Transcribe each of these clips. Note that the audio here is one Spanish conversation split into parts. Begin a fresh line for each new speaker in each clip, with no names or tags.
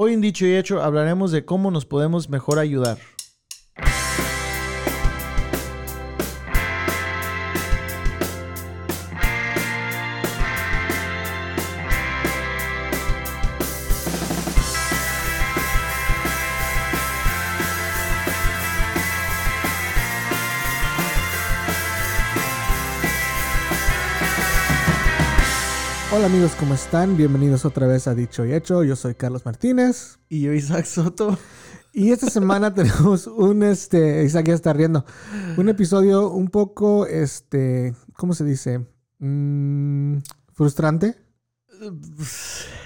Hoy en Dicho y Hecho hablaremos de cómo nos podemos mejor ayudar.
Hola amigos, ¿cómo están? Bienvenidos otra vez a Dicho y Hecho. Yo soy Carlos Martínez.
Y yo, Isaac Soto.
Y esta semana tenemos un, este, Isaac ya está riendo, un episodio un poco, este, ¿cómo se dice? Mm, frustrante.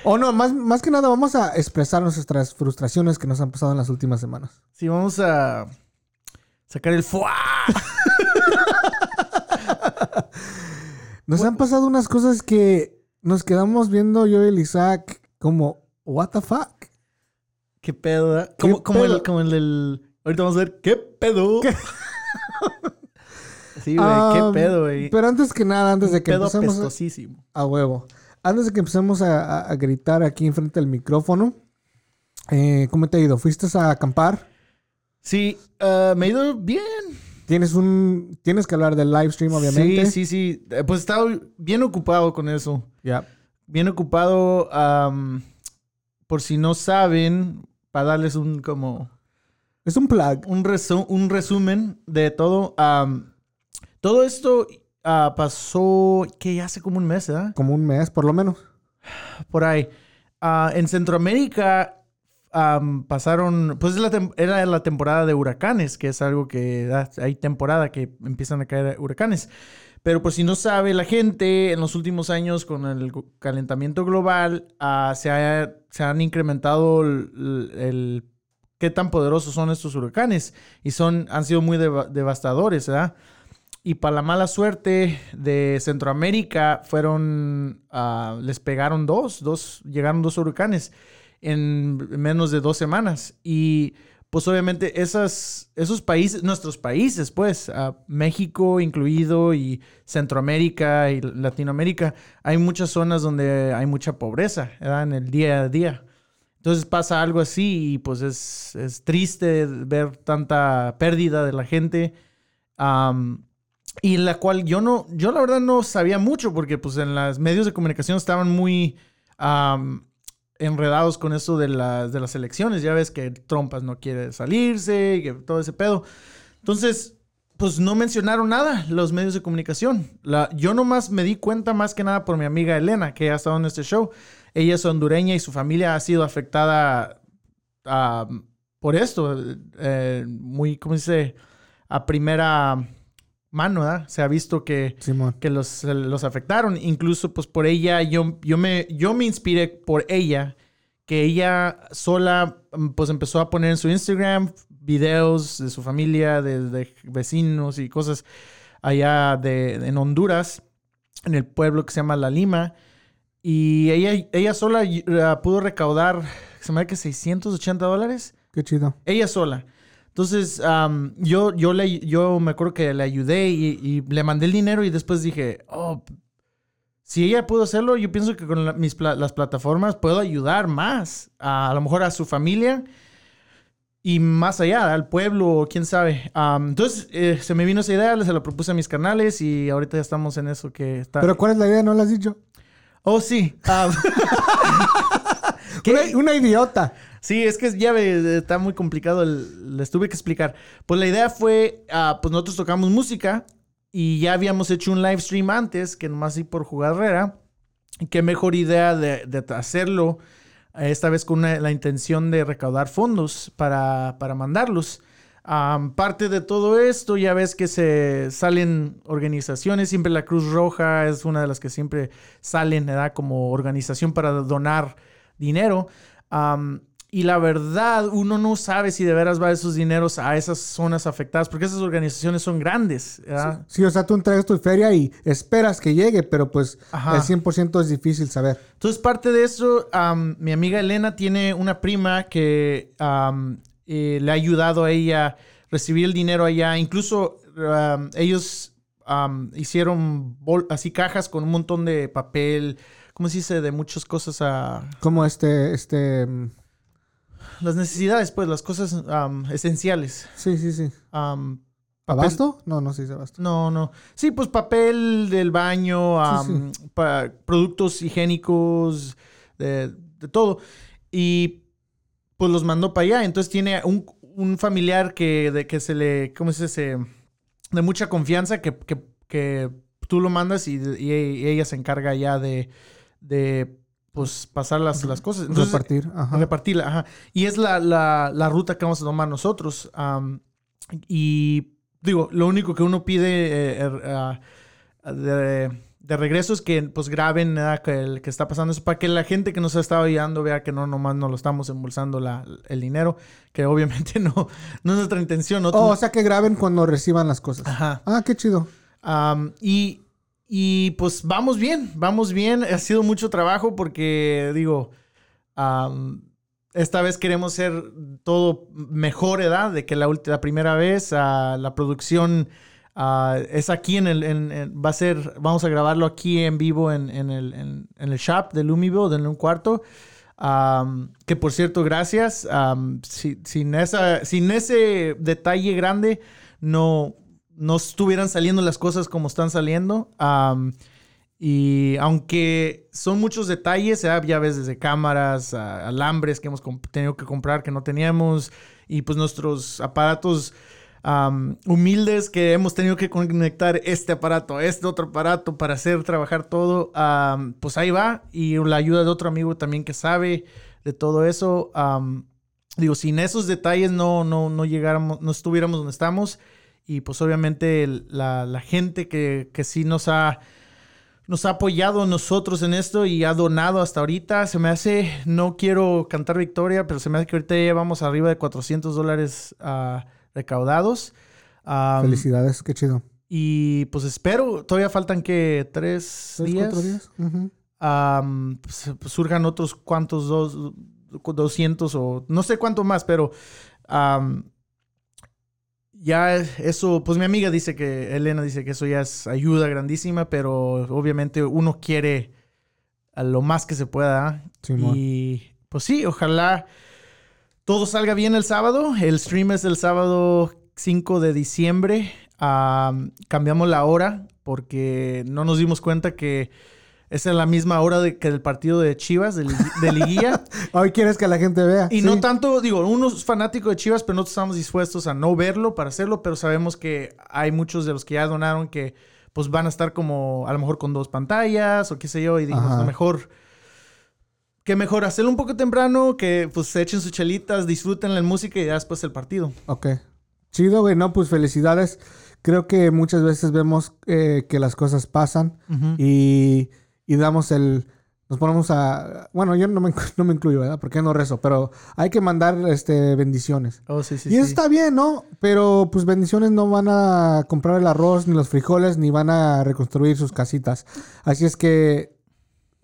O no, más, más que nada vamos a expresar nuestras frustraciones que nos han pasado en las últimas semanas.
Sí, vamos a sacar el fuá.
Nos han pasado unas cosas que nos quedamos viendo yo y el Isaac como, ¿What the fuck?
¿Qué pedo? eh? Como, como
pedo?
el, como el del. Ahorita vamos a ver. ¿Qué pedo? sí, güey. ¿Qué pedo, güey?
Pero antes que nada, antes de que
pedo
empecemos a, huevo, antes de que empecemos a, a- a gritar aquí enfrente del micrófono, eh, ¿cómo te ha ido? ¿Fuiste a acampar?
Sí, ah, me ha ido bien.
Tienes un, tienes que hablar del live stream, obviamente.
Sí, sí, sí. Eh, Pues estaba bien ocupado con eso.
Ya.
Bien ocupado. por si no saben, para darles un como.
Es un plug.
un, resu- un resumen de todo. todo esto ah, pasó que hace como un mes, ¿verdad?
Como un mes, por lo menos.
Por ahí. Ah, en Centroamérica pasaron, pues era la temporada de huracanes, que es algo que da- hay temporada que empiezan a caer huracanes. Pero por si no sabe la gente, en los últimos años con el calentamiento global ah, se, ha- se han incrementado el, qué tan poderosos son estos huracanes y son han sido muy deva- devastadores. Y para la mala suerte de Centroamérica fueron, ah, les pegaron dos, dos, llegaron dos huracanes en menos de dos semanas. Y pues obviamente esas, esos países, nuestros países, pues, ah, México incluido y Centroamérica y Latinoamérica, hay muchas zonas donde hay mucha pobreza, ¿verdad? En el día a día. Entonces pasa algo así y pues es, es triste ver tanta pérdida de la gente. Am, y la cual yo no, yo la verdad no sabía mucho porque pues en los medios de comunicación estaban muy am, enredados con eso de las, de las elecciones. Ya ves que Trumpas no quiere salirse y que todo ese pedo. Entonces, pues no mencionaron nada los medios de comunicación. La, yo nomás me di cuenta más que nada por mi amiga Elena, que ha estado en este show. Ella es hondureña y su familia ha sido afectada ah, por esto. eh, muy, ¿cómo dice? A primera mano, ¿verdad? Se ha visto que
Simón.
que los, los afectaron. Incluso, pues por ella, yo, yo, me, yo me inspiré por ella, que ella sola, mm, pues empezó a poner en su Instagram videos de su familia, de, de vecinos y cosas allá de, en Honduras, en el pueblo que se llama La Lima. Y ella, ella sola eh, pudo recaudar, se me da que 680 dólares.
Qué chido.
Ella sola. Entonces, am, yo, yo, le, yo me acuerdo que le ayudé y, y le mandé el dinero y después dije, oh, si ella pudo hacerlo, yo pienso que con la- mis pla- las plataformas puedo ayudar más, a, a lo mejor a su familia y más allá, al pueblo, o quién sabe. Am, entonces, eh, se me vino esa idea, se la propuse a mis canales y ahorita ya estamos en eso que está...
Pero ¿cuál es la idea? ¿No la has dicho?
oh, sí.
Una, una idiota.
Sí, es que ya está muy complicado, les tuve que explicar. Pues la idea fue, ah, pues nosotros tocamos música y ya habíamos hecho un live stream antes, que nomás así por jugarrera. Qué mejor idea de, de hacerlo, eh, esta vez con una- la intención de recaudar fondos para, para mandarlos. Am, parte de todo esto, ya ves que se salen organizaciones, siempre la Cruz Roja es una de las que siempre salen, ¿verdad? Como organización para donar dinero. Am, y la verdad, uno no sabe si de veras va esos dineros a esas zonas afectadas, porque esas organizaciones son grandes, ¿verdad?
Sí, o sea, tú entregas tu feria y esperas que llegue, pero pues
Ajá.
el 100% es difícil saber.
Entonces, parte de eso, am, mi amiga Elena tiene una prima que eh, le ha ayudado a ella a recibir el dinero allá. Incluso am, ellos hicieron así cajas con un montón de papel, ¿cómo se dice? De muchas cosas a...
Como este, este,
las necesidades, pues, las cosas esenciales.
Sí, sí, sí.
Papel-
¿Abasto? No, no se dice abasto.
No, no. Sí, pues papel del baño, productos higiénicos, de, de todo. Y pues los mandó para allá. Entonces tiene un, un familiar que, de, que se le, ¿cómo se dice? De mucha confianza que, que, que tú lo mandas y, y ella se encarga ya de, de pues pasar las, las cosas. Entonces,
Repartir. Ajá.
Repartirla, ajá. Y es la, la, la ruta que vamos a tomar nosotros. am, y digo, lo único que uno pide eh, ah, de, de regreso es que pues graben ¿verdad? que, el, que está pasando eso para que la gente que nos ha estado ayudando vea que no nomás no lo estamos embolsando la, el dinero, que obviamente no, no es nuestra intención.
Oh,
nosotros-
o sea que graben cuando reciban las cosas.
Ajá.
Ah, qué chido.
Am, y, y pues vamos bien, vamos bien. Ha sido mucho trabajo porque, digo, am, esta vez queremos hacer todo mejor, edad de que la, la primera vez. ah, la producción ah, es aquí en el, en- en- va a ser, vamos a grabarlo aquí en vivo en, en el, en- en el shop de Lumiville, denle un cuarto. Am, que por cierto, gracias. Am, si- sin, esa, sin ese detalle grande, no, no estuvieran saliendo las cosas como están saliendo. Y aunque son muchos detalles, ¿eh? ya ves desde cámaras, alambres que hemos tenido que comprar que no teníamos, y pues nuestros aparatos am, humildes que hemos tenido que conectar este aparato este otro aparato para hacer trabajar todo, pues ahí va. Y la ayuda de otro amigo también que sabe de todo eso. digo, sin esos detalles no, no, no llegáramos, no estuviéramos donde estamos. Y pues obviamente la, la gente que, que sí nos ha, nos ha apoyado nosotros en esto y ha donado hasta ahorita. Se me hace, no quiero cantar victoria, pero se me hace que ahorita ya llevamos arriba de 400 dólares ah, recaudados. Am,
Felicidades, qué chido.
Y pues espero, todavía faltan que tres,
¿Tres,
días.
cuatro días?
Pues, surjan otros cuantos, dos, 200 o no sé cuánto más, pero ya eso, pues mi amiga dice que, Elena dice que eso ya es ayuda grandísima, pero obviamente uno quiere a lo más que se pueda.
Simón.
y pues sí, ojalá todo salga bien el sábado. El stream es el sábado 5 de diciembre. Am, cambiamos la hora porque no nos dimos cuenta que es la misma hora de, que el partido de Chivas, de, de liguilla.
Hoy quieres que la gente vea.
Y
Sí.
no tanto, digo, uno es fanático de Chivas, pero nosotros estamos dispuestos a no verlo para hacerlo, pero sabemos que hay muchos de los que ya donaron que pues van a estar como a lo mejor con dos pantallas o qué sé yo, y dijimos,
Ajá.
lo mejor, que mejor hacerlo un poco temprano, que pues se echen sus chelitas, disfruten la música y ya después el partido.
Ok. Chido, güey. No, pues felicidades. Creo que muchas veces vemos eh, que las cosas pasan y, y damos el... Nos ponemos a... Bueno, yo no me, no me incluyo, ¿verdad? Porque no rezo, pero hay que mandar este, bendiciones.
Oh, sí, sí,
y eso
sí.
está bien, ¿no? Pero pues bendiciones no van a comprar el arroz ni los frijoles ni van a reconstruir sus casitas. Así es que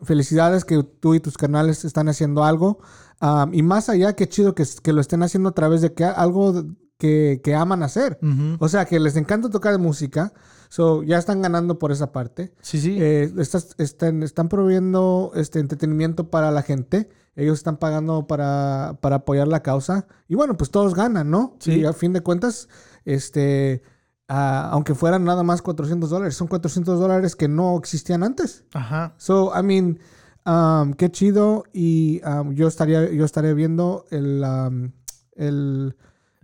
felicidades que tú y tus canales están haciendo algo. Am, y más allá, qué chido que, que lo estén haciendo a través de que, algo que, que aman hacer. O sea, que les encanta tocar música. So, ya están ganando por esa parte.
Sí, sí.
Eh, estas- están, están proveyendo este entretenimiento para la gente. Ellos están pagando para, para apoyar la causa. Y bueno, pues todos ganan, ¿no?
Sí.
Y a fin de cuentas, este, ah, aunque fueran nada más 400 dólares, son 400 dólares que no existían antes.
Ajá.
So, I mean, um, qué chido. Y um, yo, estaría, yo estaré viendo el, um, el,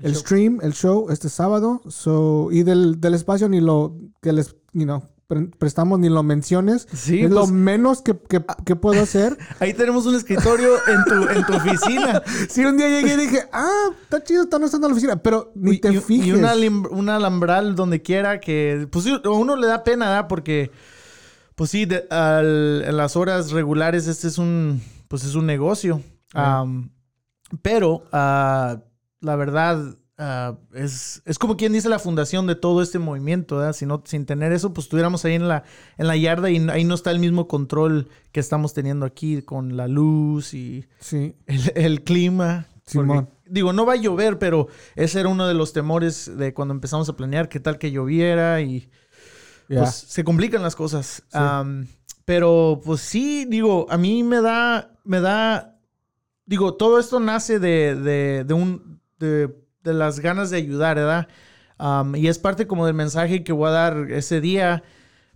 El
stream, el show este sábado. So, y del, del espacio ni lo que les, you know, pre- prestamos ni lo menciones.
Sí,
es lo menos que, que- que puedo hacer.
ahí tenemos un escritorio en tu, en tu oficina.
Si un día llegué y dije, ah, está chido, están usando la oficina, pero ni
Y-
te
y,
fijes.
Y un, alim- un alambral donde quiera que... Pues sí, a uno le da pena, ¿verdad? Porque... Pues sí, de- al- en las horas regulares este es un... Pues es un negocio. Am, pero ah, la verdad... ah, es, es como quien dice la fundación de todo este movimiento, ¿verdad? Si no, sin tener eso, pues estuviéramos ahí en la, en la yarda y ahí no está el mismo control que estamos teniendo aquí con la luz y
Sí,
el, el clima. porque, digo, no va a llover, pero ese era uno de los temores de cuando empezamos a planear, qué tal que lloviera y pues se complican las cosas. Pero pues sí, digo, a mí me da, me da digo, todo esto nace de, de, de un, de, de las ganas de ayudar, ¿verdad? Um, y es parte como del mensaje que voy a dar ese día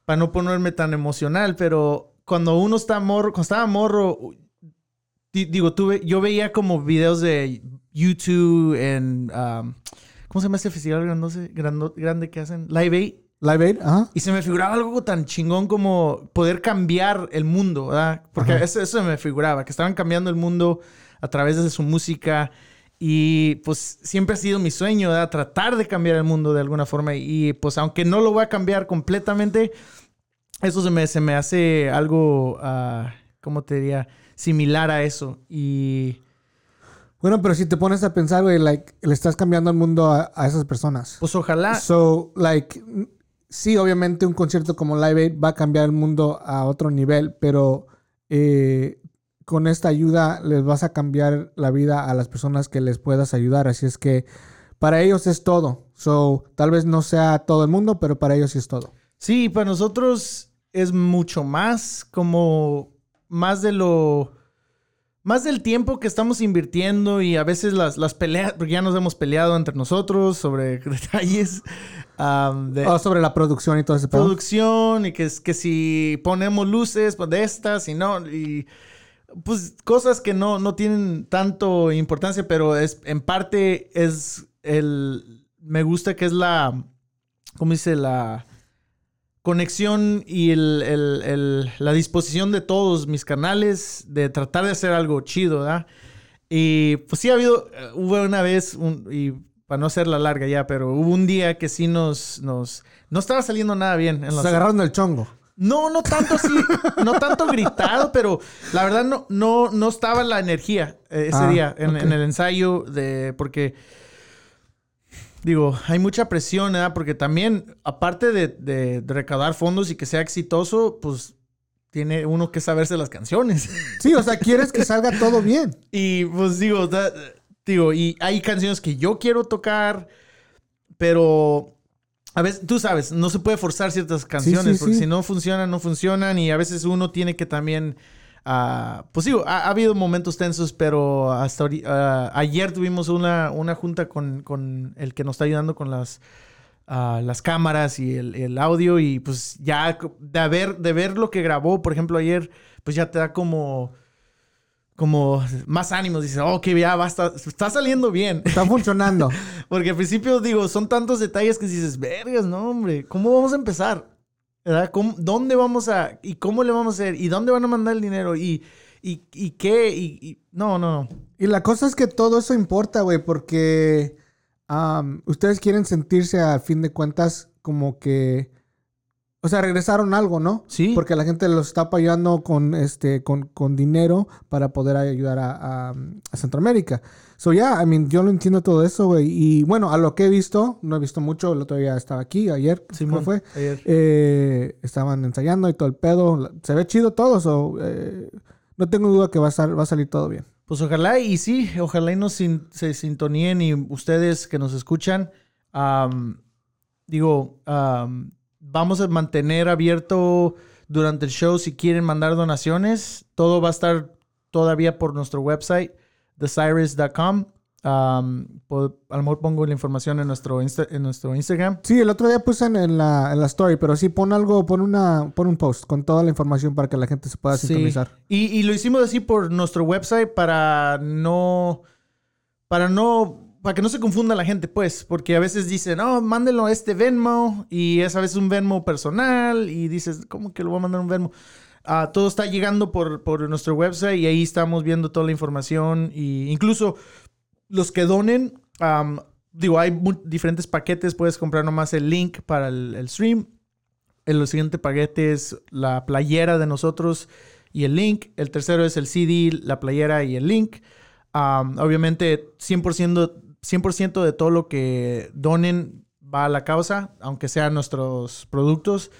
para no ponerme tan emocional, pero cuando uno está morro, cuando estaba morro, di- digo, tuve, yo veía como videos de YouTube en, um, ¿cómo se llama este festival grandose- grando- grande que hacen? Live Aid.
Live Aid, ajá.
Y se me figuraba algo tan chingón como poder cambiar el mundo, ¿verdad? Porque eso, eso se me figuraba, que estaban cambiando el mundo a través de su música. Y pues siempre ha sido mi sueño, ¿verdad? Tratar de cambiar el mundo de alguna forma. Y pues aunque no lo voy a cambiar completamente, eso se me, se me hace algo, ah, ¿cómo te diría? Similar a eso. Y
Bueno, pero si te pones a pensar, güey, like, le estás cambiando el mundo a, a esas personas.
pues ojalá...
So, like, sí, obviamente un concierto como Live Aid va a cambiar el mundo a otro nivel, pero eh, con esta ayuda les vas a cambiar la vida a las personas que les puedas ayudar. Así es que para ellos es todo. So, tal vez no sea todo el mundo, pero para ellos sí es todo.
Sí, para nosotros es mucho más como más de lo más del tiempo que estamos invirtiendo y a veces las, las peleas, porque ya nos hemos peleado entre nosotros sobre detalles de
Oh, sobre la producción y todo ese pedo.
producción y que, que si ponemos luces pues, de estas y no, y pues cosas que no, no tienen tanto importancia, pero es en parte es el, me gusta que es la, ¿cómo dice? La conexión y el, el- el- la disposición de todos mis canales de tratar de hacer algo chido, ¿verdad? Y pues sí ha habido, eh, hubo una vez, un- y para no hacerla larga ya, pero hubo un día que sí nos, nos, no estaba saliendo nada bien. En
Se
los-
agarraron el chongo.
No, no tanto así, no tanto gritado, pero la verdad no, no, no estaba la energía eh, ese
Ah,
día en, el ensayo de porque digo, hay mucha presión, ¿verdad? Porque también, aparte de, de- de recaudar fondos y que sea exitoso, pues tiene uno que saberse las canciones.
Sí, o sea, quieres que salga todo bien.
Y pues digo, da- digo, y hay canciones que yo quiero tocar, pero a veces, tú sabes, no se puede forzar ciertas canciones,
sí,
porque
sí.
si no funcionan, no funcionan, y a veces uno tiene que también, ah, pues digo, ha, ha habido momentos tensos, pero hasta ah, ayer tuvimos una, una junta con, con el que nos está ayudando con las... ah, las cámaras y el, el audio y pues ya de ver, de ver lo que grabó, por ejemplo, ayer, pues ya te da como, como más ánimos. Dices, ok, ya basta, está saliendo bien.
Está funcionando.
Porque al principio, digo, son tantos detalles que dices, vergas, no, hombre, ¿cómo vamos a empezar? ¿Verdad? ¿Cómo- ¿Dónde vamos a, y cómo le vamos a hacer? ¿Y dónde van a mandar el dinero? ¿Y, y, y qué? Y, y- no, no, no.
Y la cosa es que todo eso importa, güey, porque ustedes quieren sentirse a fin de cuentas como que, o sea, regresaron algo, ¿no?
Sí.
Porque la gente los está apoyando con, este, con, con dinero para poder ayudar a, a- a Centroamérica. So, yeah, I mean, yo lo entiendo todo eso, güey. Y bueno, a lo que he visto, no he visto mucho, el otro día estaba aquí, ayer,
Simón,
¿cómo fue?
ayer.
Eh, estaban ensayando y todo el pedo. Se ve chido todo, so, eh, no tengo duda que va a, sal- va a salir todo bien.
Pues ojalá y sí, ojalá y nos sin- se sintoníen y ustedes que nos escuchan, am, digo, am, vamos a mantener abierto durante el show si quieren mandar donaciones. Todo va a estar todavía por nuestro website, thecyrus.com. Po- a lo mejor pongo la información en nuestro, Insta- en nuestro Instagram.
Sí, el otro día puse en, en la, en la story, pero sí, pon algo, pon una, pon un post con toda la información para que la gente se pueda
Sí.
sintonizar.
Y, y lo hicimos así por nuestro website para no. Para no. Para que no se confunda la gente, pues. Porque a veces dicen, no, mándenlo a este Venmo. Y es a veces un Venmo personal. Y dices, ¿cómo que lo voy a mandar un Venmo? Ah, todo está llegando por, por nuestro website y ahí estamos viendo toda la información. Y incluso los que donen, digo, hay diferentes paquetes. Puedes comprar nomás el link para el, el stream. El siguiente paquete es la playera de nosotros y el link. El tercero es el CD, la playera y el link. Am, obviamente, 100%, 100 de todo lo que donen va a la causa, aunque sean nuestros productos.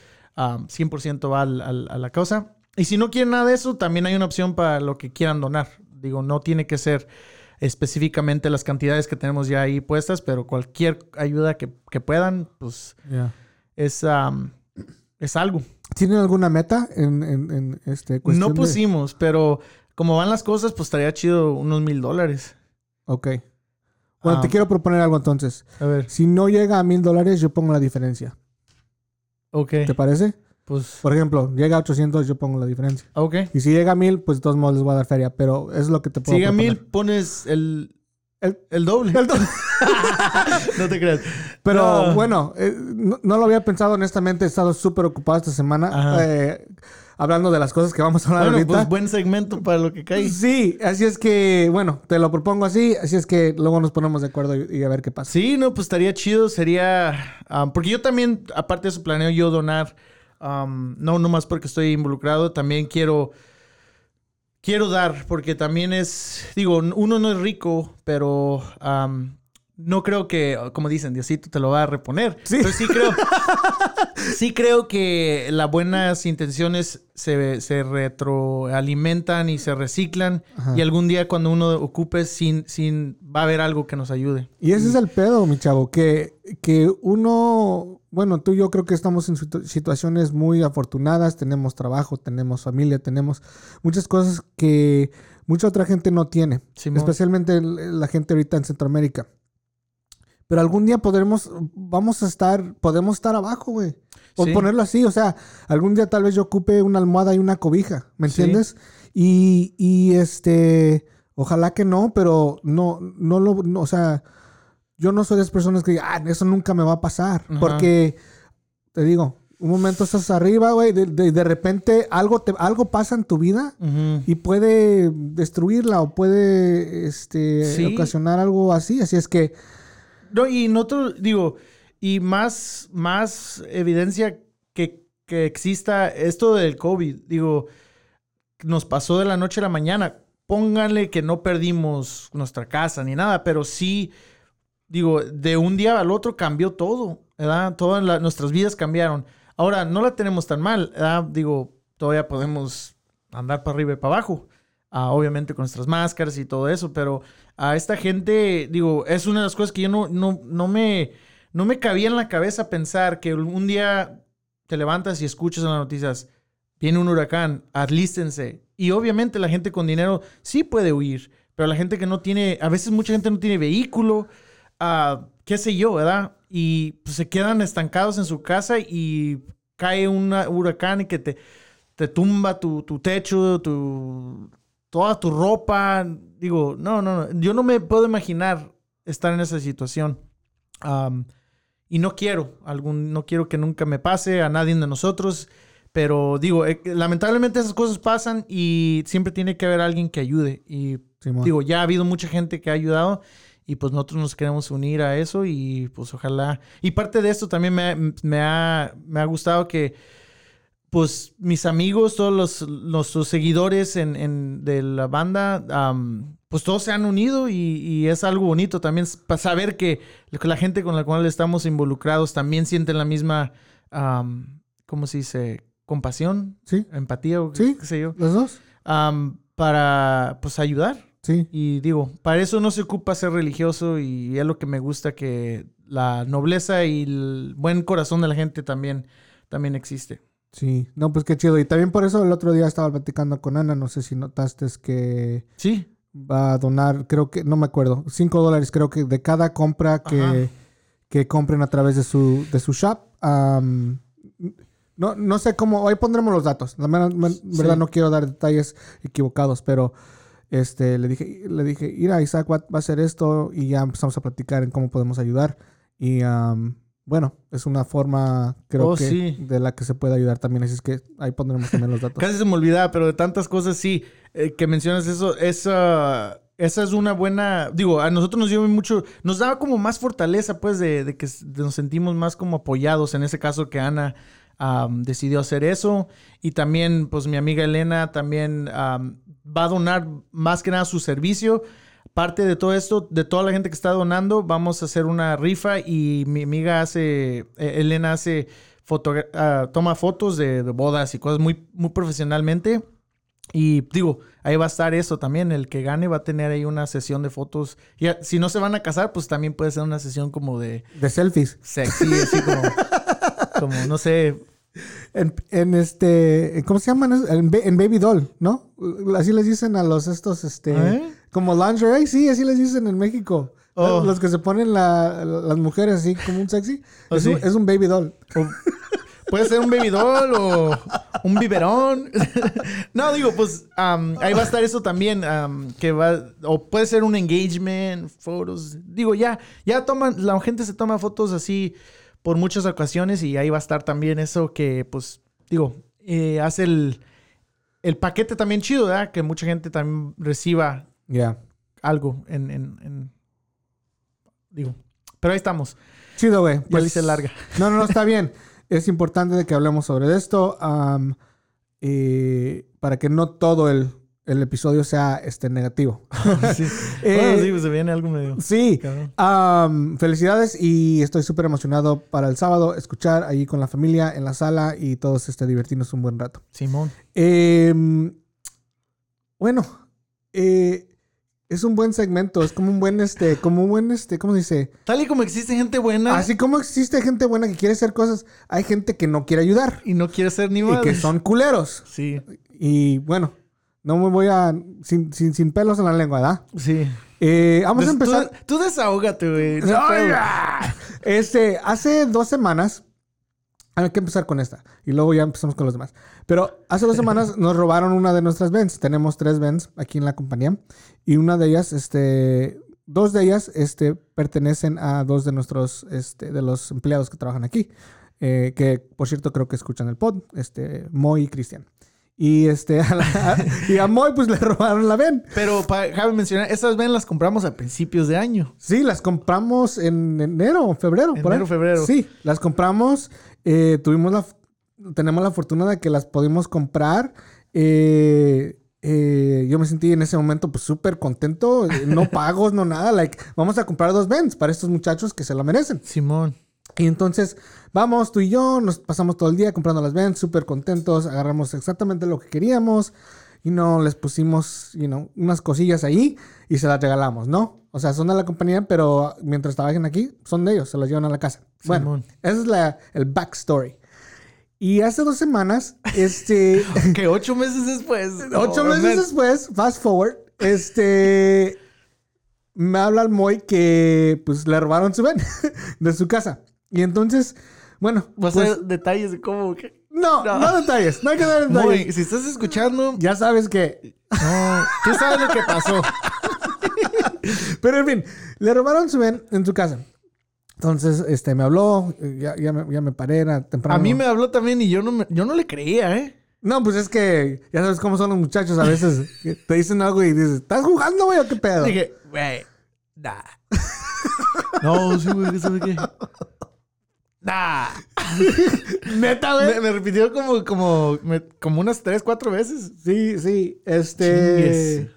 am, 100% va al- al- a la causa. Y si no quieren nada de eso, también hay una opción para lo que quieran donar. Digo, no tiene que ser específicamente las cantidades que tenemos ya ahí puestas, pero cualquier ayuda que, que puedan, pues es, am, es algo.
¿Tienen alguna meta en, en, en este cuestión
No
de-
pusimos, pero como van las cosas, pues estaría chido unos mil dólares.
Ok. Bueno,
Ah.
te quiero proponer algo entonces.
A ver,
Si no llega a mil dólares, yo pongo la diferencia.
ok.
¿Te parece?
Pues,
Por ejemplo, llega a 800, yo pongo la diferencia.
ok.
Y si llega a mil, pues de todos modos les voy a dar feria. Pero es lo que te puedo
Si llega a mil, pones el,
El-
el doble.
El doble.
no te creas.
Pero
No.
bueno, eh, no, no lo había pensado honestamente. He estado súper ocupado esta semana.
Ajá.
eh, hablando de las cosas que vamos a hablar
Bueno,
ahorita.
pues buen segmento para lo que cae.
Sí, así es que, bueno, te lo propongo así. Así es que luego nos ponemos de acuerdo y, y a ver qué pasa.
Sí, no, pues estaría chido. Sería. porque yo también, aparte de eso, planeo yo donar. am, no nomás porque estoy involucrado, también quiero. Quiero dar, porque también es. Digo, uno no es rico, pero. No creo que, como dicen, Diosito te lo va a reponer.
Sí.
Pero sí creo. sí creo que las buenas intenciones se, se retroalimentan y se reciclan.
Ajá.
Y algún día cuando uno ocupe, sin, sin, va a haber algo que nos ayude.
Y ese es el pedo, mi chavo, que, que uno, bueno, tú y yo creo que estamos en situ- situaciones muy afortunadas, tenemos trabajo, tenemos familia, tenemos muchas cosas que mucha otra gente no tiene,
Simón.
especialmente la gente ahorita en Centroamérica. Pero algún día podremos, vamos a estar, podemos estar abajo, güey.
Sí.
ponerlo así, o sea, algún día tal vez yo ocupe una almohada y una cobija, ¿me
Sí.
entiendes? Y, y este, ojalá que no, pero no, no lo, no, o sea, yo no soy de esas personas que digan, ah, eso nunca me va a pasar.
Ajá.
Porque, te digo, un momento estás arriba, güey, de, de, de repente algo, te, algo pasa en tu vida y puede destruirla o puede este,
Sí.
ocasionar algo así. Así es que,
No, y nosotros, digo, y más, más evidencia que, que exista esto del COVID, digo, nos pasó de la noche a la mañana. Pónganle que no perdimos nuestra casa ni nada, pero sí, digo, de un día al otro cambió todo. Todas nuestras vidas cambiaron. Ahora, no la tenemos tan mal. Digo, todavía podemos andar para arriba y para abajo. Ah, obviamente con nuestras máscaras y todo eso, pero a esta gente, digo, es una de las cosas que yo no, no, no me, no me cabía en la cabeza pensar que un día te levantas y escuchas en las noticias, viene un huracán, alístense. Y obviamente la gente con dinero sí puede huir, pero la gente que no tiene, a veces mucha gente no tiene vehículo, ah, qué sé yo, ¿verdad? Y pues, se quedan estancados en su casa y cae un huracán y que te, te tumba tu, tu techo, tu, toda tu ropa. Digo, no, no, no. Yo no me puedo imaginar estar en esa situación. Y no quiero, algún, no quiero que nunca me pase a nadie de nosotros. Pero digo, eh, lamentablemente esas cosas pasan y siempre tiene que haber alguien que ayude. Y
Simón.
digo, ya ha habido mucha gente que ha ayudado y pues nosotros nos queremos unir a eso y pues ojalá. Y parte de esto también me, me, ha, me ha gustado que pues mis amigos, todos los, nuestros seguidores en, en- de la banda, am, pues todos se han unido y, y es algo bonito también para saber que la gente con la cual estamos involucrados también sienten la misma, am, ¿cómo se dice? Compasión,
Sí,
empatía o
Sí.
qué sé yo,
los dos.
am, para pues ayudar.
Sí.
Y digo, para eso no se ocupa ser religioso y es lo que me gusta que la nobleza y el buen corazón de la gente también, también existe.
Sí, no, pues qué chido. Y también por eso el otro día estaba platicando con Ana, no sé si notaste que
Sí,
va a donar, creo que, no me acuerdo, 5 dólares creo que de cada compra
Ajá.
que, que compren a través de su, de su shop. Am, no, no sé cómo, ahí pondremos los datos. La verdad,
Sí.
no quiero dar detalles equivocados, pero este, le dije, le dije, mira, Isaac va, va a hacer esto y ya empezamos a platicar en cómo podemos ayudar. Y am, bueno, es una forma, creo
Oh,
que,
sí.
de la que se puede ayudar también. Así es que ahí pondremos también los datos.
casi se me olvidaba, pero de tantas cosas sí, eh, que mencionas eso, esa, esa es una buena, digo, a nosotros nos dio mucho, nos daba como más fortaleza, pues, de, de que nos sentimos más como apoyados, en ese caso que Ana decidió hacer eso, y también, pues, mi amiga Elena también am, va a donar más que nada su servicio. Parte de todo esto, de toda la gente que está donando, vamos a hacer una rifa y mi amiga hace, eh, Elena hace, ah, toma fotos de, de bodas y cosas muy, muy profesionalmente. Y digo, ahí va a estar eso también. El que gane va a tener ahí una sesión de fotos. Y si no se van a casar, pues también puede ser una sesión como de
De selfies.
sexy, así como, como no sé,
En, en este, ¿cómo se llaman? En, en Baby Doll, ¿no? Así les dicen a los estos, este,
¿Eh?
Como lingerie, sí, así les dicen en México.
Oh.
Los que se ponen la- las mujeres así como un sexy.
Oh,
es,
sí.
un, es un Baby Doll.
O puede ser un baby doll o un biberón. no, digo, pues am, ahí va a estar eso también. am, que va. O puede ser un engagement, fotos. Digo, ya, ya toman, la gente se toma fotos así por muchas ocasiones y ahí va a estar también eso que, pues, digo, eh, hace el, el paquete también chido, ¿verdad? Que mucha gente también reciba
Ya.
algo en, en- en- digo. Pero ahí estamos.
Chido, güey.
Ya
Pues-
hice larga.
No, no, no, está bien. Es importante de que hablemos sobre esto para que no todo el, el episodio sea este, negativo.
sí.
Eh,
bueno, sí, pues se viene algo medio.
Sí, am, felicidades y estoy súper emocionado para el sábado escuchar ahí con la familia en la sala y todos este, divertirnos un buen rato.
Simón.
Em, bueno, eh, es un buen segmento, es como un buen, este, como un buen, este, ¿cómo se dice?
Tal y como existe gente buena
Así como existe gente buena que quiere hacer cosas, hay gente que no quiere ayudar
y no quiere ser ni
y
madre.
que son culeros.
Sí,
Y bueno, no me voy a, sin, sin, sin pelos en la lengua, ¿verdad?
sí.
Eh, vamos a empezar.
Tú, tú desahógate, güey. No.
Este, hace dos semanas. Hay que empezar con esta. Y luego ya empezamos con los demás. Pero hace dos semanas nos robaron una de nuestras Vans. Tenemos tres Vans aquí en la compañía. Y una de ellas, este. Dos de ellas, este, pertenecen a dos de nuestros, este, de los empleados que trabajan aquí. Eh, que, por cierto, creo que escuchan el pod. Este, Moy y Cristian. Y este, a la- y a Moy, pues le robaron la Van.
Pero para mencionar, esas ven las compramos a principios de año.
Sí, las compramos en enero febrero. por ahí.
Enero, febrero.
Sí, las compramos. Eh, tuvimos la, tenemos la fortuna de que las pudimos comprar. eh, eh, yo me sentí en ese momento pues súper contento. No pagos, no nada. Like, vamos a comprar dos Vans para estos muchachos que se lo merecen.
Simón.
Y entonces, vamos, tú y yo, nos pasamos todo el día comprando las Vans, súper contentos, agarramos exactamente lo que queríamos y no les pusimos, you know, unas cosillas ahí y se las regalamos, ¿no? O sea, son de la compañía, pero mientras trabajen aquí, son de ellos, se las llevan a la casa. Bueno,
Simón.
esa es la, el backstory. Y hace dos semanas, este,
Que ocho meses después.
ocho
no,
meses
man.
después, fast forward, este, me habla el Moy que, pues, le robaron su ven de su casa. Y entonces, bueno,
Vas
pues,
a detalles de cómo. que-
no, no,
No.
detalles, no hay que dar detalles.
Moy, si estás escuchando,
Ya sabes que,
no, tú sabes lo que pasó.
pero en fin, le robaron su ven en su casa. Entonces, este, me habló, ya, ya, me, ya me paré, era temprano.
A mí me habló también y yo no, me- yo no le creía, ¿eh?
No, pues es que ya sabes cómo son los muchachos a veces. te dicen algo y dices, ¿estás jugando, güey, o qué pedo?
Dije, güey, nah. no, sí, güey, ¿sabe qué? Nah.
Neta, güey.
Me, me repitió como, como, me- como unas tres, cuatro veces.
Sí, sí. Este.
Chingues.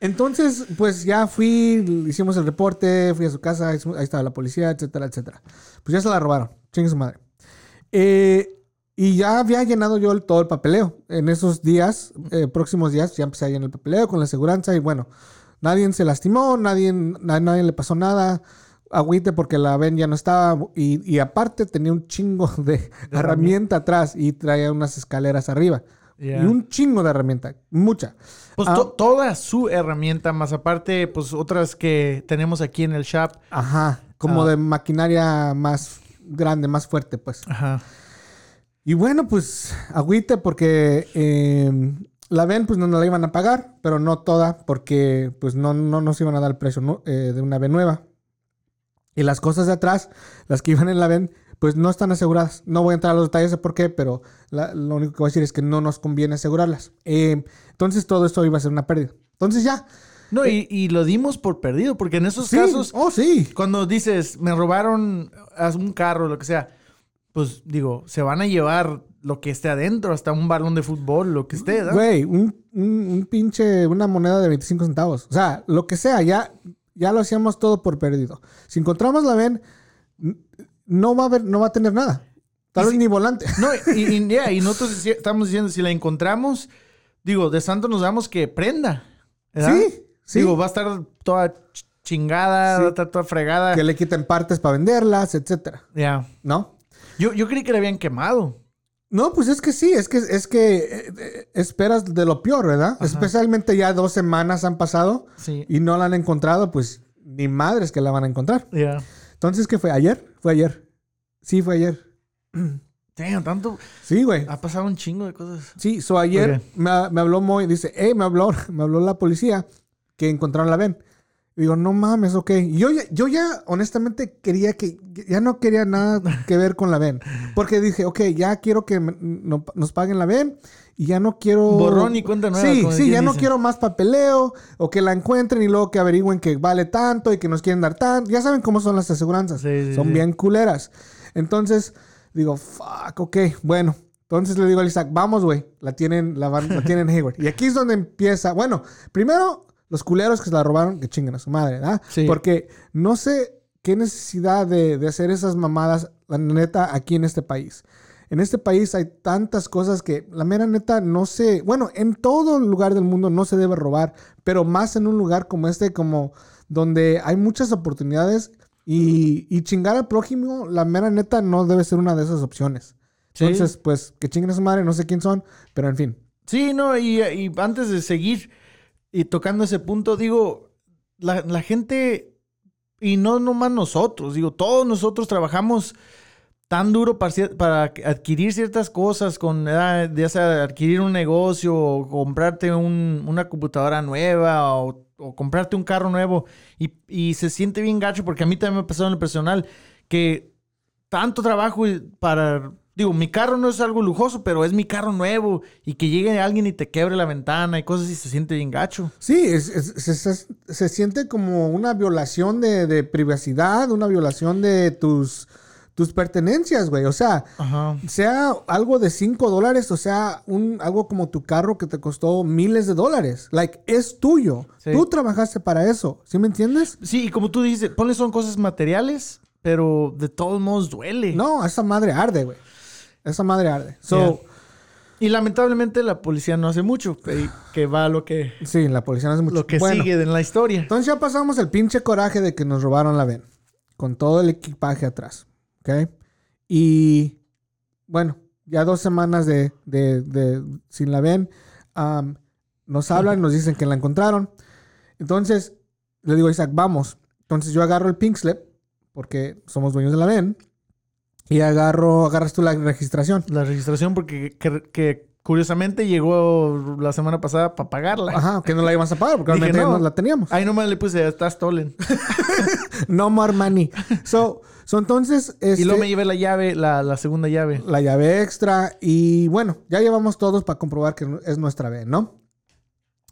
Entonces, pues ya fui, hicimos el reporte, fui a su casa, ahí estaba la policía, etcétera, etcétera. Pues ya se la robaron. Chingue su madre. Eh, y ya había llenado yo el- todo el papeleo. En esos días, eh, próximos días, ya empecé a llenar el papeleo con la aseguranza y bueno, nadie se lastimó, nadie, na- nadie le pasó nada. Agüite porque la ven ya no estaba y, y aparte tenía un chingo de herramienta atrás y traía unas escaleras arriba. Y un chingo de herramienta, mucha.
Pues
Ah.
to- toda su herramienta, más aparte, pues otras que tenemos aquí en el shop.
Ajá, como
Ah.
de maquinaria más grande, más fuerte, pues.
Ajá.
Y bueno, pues agüite porque eh, la ven, pues no nos la iban a pagar, pero no toda, porque pues no, no nos iban a dar el precio eh, de una ven nueva. Y las cosas de atrás, las que iban en la ven, pues no están aseguradas. No voy a entrar a los detalles de por qué, pero la- lo único que voy a decir es que no nos conviene asegurarlas. Eh, entonces todo esto iba a ser una pérdida. Entonces ya.
No, y, y lo dimos por perdido, porque en esos
Sí,
casos,
oh sí.
cuando dices, me robaron un carro, lo que sea, pues digo, se van a llevar lo que esté adentro, hasta un balón de fútbol, lo que esté, ¿no?
Güey, un, un- un pinche, una moneda de 25 centavos. O sea, lo que sea, ya, ya lo hacíamos todo por perdido. Si encontramos la ven, no va a haber, no va a tener nada. Tal vez
si-
ni volante.
No, y, y, ya, y nosotros estamos diciendo, si la encontramos, digo, de santo nos damos que prenda. ¿verdad?
Sí, sí.
Digo, va a estar toda ch- chingada,
Sí.
va a estar toda fregada.
que le quiten partes para venderlas, etcétera.
Ya.
¿No?
Yo, yo creí que la habían quemado.
No, pues es que sí, es que, es que eh, eh, esperas de lo peor, ¿verdad?
Ajá.
Especialmente ya dos semanas han pasado
Sí.
y no la han encontrado, pues ni madres que la van a encontrar.
Ya.
Entonces, ¿qué fue? ¿Ayer? Fue ayer. Sí, fue ayer.
Damn, tanto.
Sí, güey.
Ha pasado un chingo de cosas.
Sí, so ayer me, me habló Moy, dice, hey, me habló, me habló la policía que encontraron la ven. Y digo, no mames, ok. Yo ya, yo ya honestamente quería que, ya no quería nada que ver con la ven. Porque dije, ok, ya quiero que me- no- nos paguen la ven y ya no quiero...
Borrón y cuenta nueva,
Sí, sí, ya no quiero más papeleo o que la encuentren y luego que averigüen que vale tanto y que nos quieren dar tanto. Ya saben cómo son las aseguranzas.
Sí, sí,
son
sí.
bien culeras. Entonces, digo, fuck, ok, bueno. Entonces le digo a Isaac, vamos, güey. La tienen, la, van- la tienen en Hayward. Y aquí es donde empieza. Bueno, primero, los culeros que se la robaron, que chinguen a su madre, ¿verdad?
Sí.
Porque no sé qué necesidad de, de hacer esas mamadas, la neta, aquí en este país. En este país hay tantas cosas que la mera neta no se... Bueno, en todo lugar del mundo no se debe robar, pero más en un lugar como este, como donde hay muchas oportunidades y, y chingar al prójimo, la mera neta no debe ser una de esas opciones.
Sí.
Entonces, pues, que chinguen a su madre, no sé quién son, pero en fin.
Sí, no, y, y antes de seguir y tocando ese punto, digo, la, la gente, y no nomás nosotros, digo, todos nosotros trabajamos tan duro para, para adquirir ciertas cosas, con ah, ya sea adquirir un negocio o comprarte un- una computadora nueva o, comprarte un carro nuevo y, y se siente bien gacho porque a mí también me ha pasado en lo personal que tanto trabajo para... Digo, mi carro no es algo lujoso, pero es mi carro nuevo y que llegue alguien y te quebre la ventana y cosas y se siente bien gacho.
Sí, es- es- se, se- se siente como una violación de, de privacidad, una violación de tus, tus pertenencias, güey. O sea,
Ajá.
sea algo de 5 dólares, o sea, un, algo como tu carro que te costó miles de dólares. Like, es tuyo.
Sí.
Tú trabajaste para eso. ¿Sí me entiendes?
Sí, y como tú dices, ponle son cosas materiales, pero de todos modos duele.
No, esa madre arde, güey. Esa madre arde. So,
Y lamentablemente la policía no hace mucho, que, que va a lo que,
sí, la policía no hace mucho.
lo que
Bueno,
sigue en la historia.
Entonces ya pasamos el pinche coraje de que nos robaron la ven. Con todo el equipaje atrás. ¿Ok? Y bueno, ya dos semanas de, de- de- sin la ven. nos hablan, nos dicen que la encontraron. Entonces le digo a Isaac, vamos. Entonces yo agarro el pink slip, porque somos dueños de la ven. Y agarro, agarras tú la registración.
La registración, porque que, que curiosamente llegó la semana pasada para pagarla.
Ajá, que no la íbamos a pagar, porque realmente
no.
no la teníamos.
Ahí nomás le puse, está stolen.
No more money. So, so entonces.
Y luego
este-
me llevé la llave, la, la segunda llave.
la llave extra y bueno, ya llevamos todos para comprobar que es nuestra B, ¿no?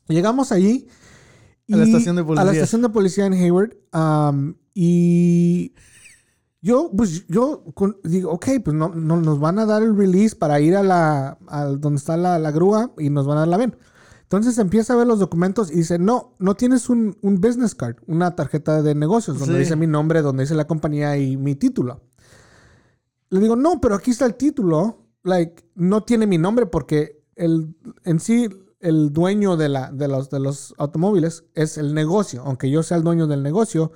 Llegamos allí.
A la estación de
A la
policía.
estación de policía en Hayward. um, y yo, pues yo con- digo, ok, pues no, no nos van a dar el release para ir a la, a donde está la, la grúa y nos van a dar la ven. Entonces empieza a ver los documentos y dice, no, no tienes un, un business card, una tarjeta de negocios donde
Sí.
dice mi nombre, donde dice la compañía y mi título. Le digo, no, pero aquí está el título. Like, no tiene mi nombre porque el, en sí el dueño de, la, de, los, de los automóviles es el negocio. Aunque yo sea el dueño del negocio,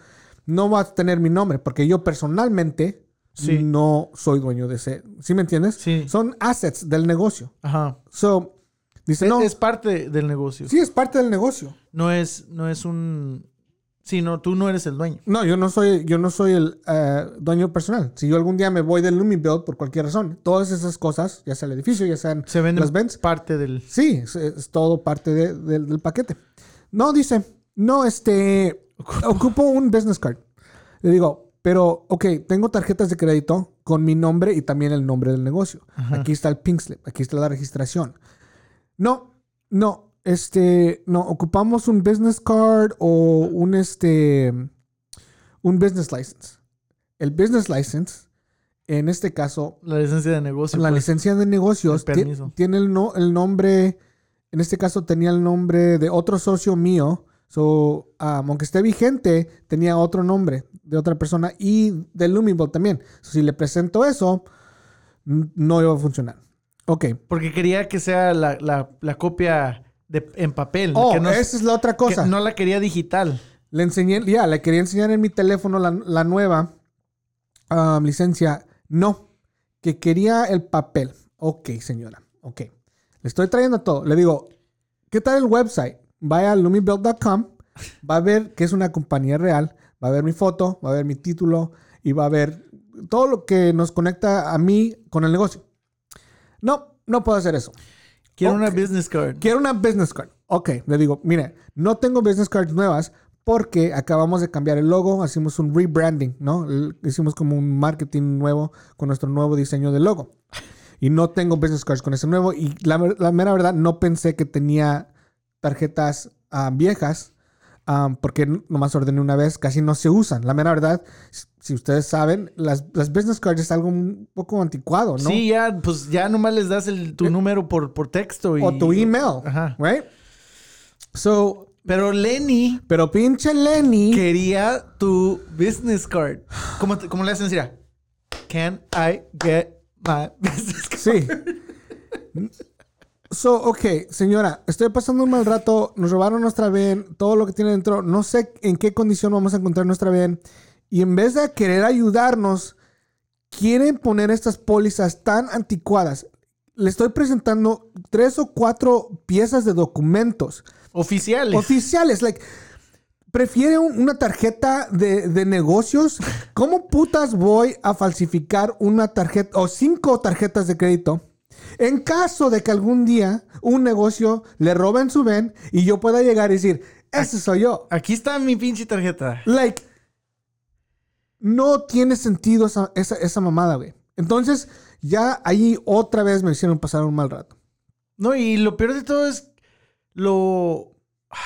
no va a tener mi nombre porque yo personalmente
Sí.
no soy dueño de ese. ¿Sí me entiendes?
Sí.
Son assets del negocio.
Ajá.
So, dice,
Es,
no,
es parte del negocio.
sí es parte del negocio.
No es, no es un. Sí, no, tú no eres el dueño.
No, yo no soy, yo no soy el eh, dueño personal. Si yo algún día me voy del Lumibuild por cualquier razón, todas esas cosas, ya sea el edificio, ya sean
Se venden
las Benz,
parte del.
Sí, es, es todo parte de- del- del paquete. No, dice, no, este, ocupo un business card. Le digo, pero, ok, tengo tarjetas de crédito con mi nombre y también el nombre del negocio. Aquí está el pink slip, aquí está la registración. No, no, este, no, ocupamos un business card o un, este, un business license. El business license, en este caso,
La licencia de negocio.
la
pues.
licencia de negocios
el
tiene el, no- el nombre, en este caso tenía el nombre de otro socio mío. So, um, aunque esté vigente, tenía otro nombre de otra persona y de Lumibol también. So, si le presento eso, no iba a funcionar. Ok.
Porque quería que sea la, la- la copia de, en papel.
Oh,
que no,
esa es la otra cosa.
que no la quería digital.
Le enseñé, ya, le quería enseñar en mi teléfono la, la nueva um, licencia. No, que quería el papel. Ok, señora. Ok. Le estoy trayendo todo. Le digo, ¿qué tal el website? Vaya a lumibuild.com. Va a ver que es una compañía real. Va a ver mi foto, va a ver mi título y va a ver todo lo que nos conecta a mí con el negocio. No, no puedo hacer eso.
Quiero
Ok.
una business card.
Quiero una business card. Ok, le digo, mire, no tengo business cards nuevas porque acabamos de cambiar el logo, hicimos un rebranding, ¿no? Hicimos como un marketing nuevo con nuestro nuevo diseño de logo. Y no tengo business cards con ese nuevo. Y la, la mera verdad, no pensé que tenía tarjetas ah, viejas ah, porque nomás ordené una vez, casi no se usan. La mera verdad, si ustedes saben, las, las business cards es algo un poco anticuado, ¿no?
Sí, ya, pues ya nomás les das el, tu número por, por texto. Y,
O tu email,
Ajá.
right? So,
Pero Lenny
pero pinche Lenny.
quería tu business card. ¿Cómo, te- cómo le hacen? Mira, can I get my business card?
Sí. So, ok, señora, estoy pasando un mal rato. Nos robaron nuestra van, todo lo que tiene dentro. No sé en qué condición vamos a encontrar nuestra van. Y en vez de querer ayudarnos, quieren poner estas pólizas tan anticuadas. Le estoy presentando tres o cuatro piezas de documentos
Oficiales.
oficiales. Like, prefiere un- una tarjeta de, de negocios. ¿Cómo putas voy a falsificar una tarjeta o cinco tarjetas de crédito? En caso de que algún día un negocio le roben su ven y yo pueda llegar y decir, ese soy yo.
Aquí está mi pinche tarjeta.
Like, no tiene sentido esa, esa, esa mamada, güey. Entonces, ya ahí otra vez me hicieron pasar un mal rato.
No, y lo peor de todo es lo.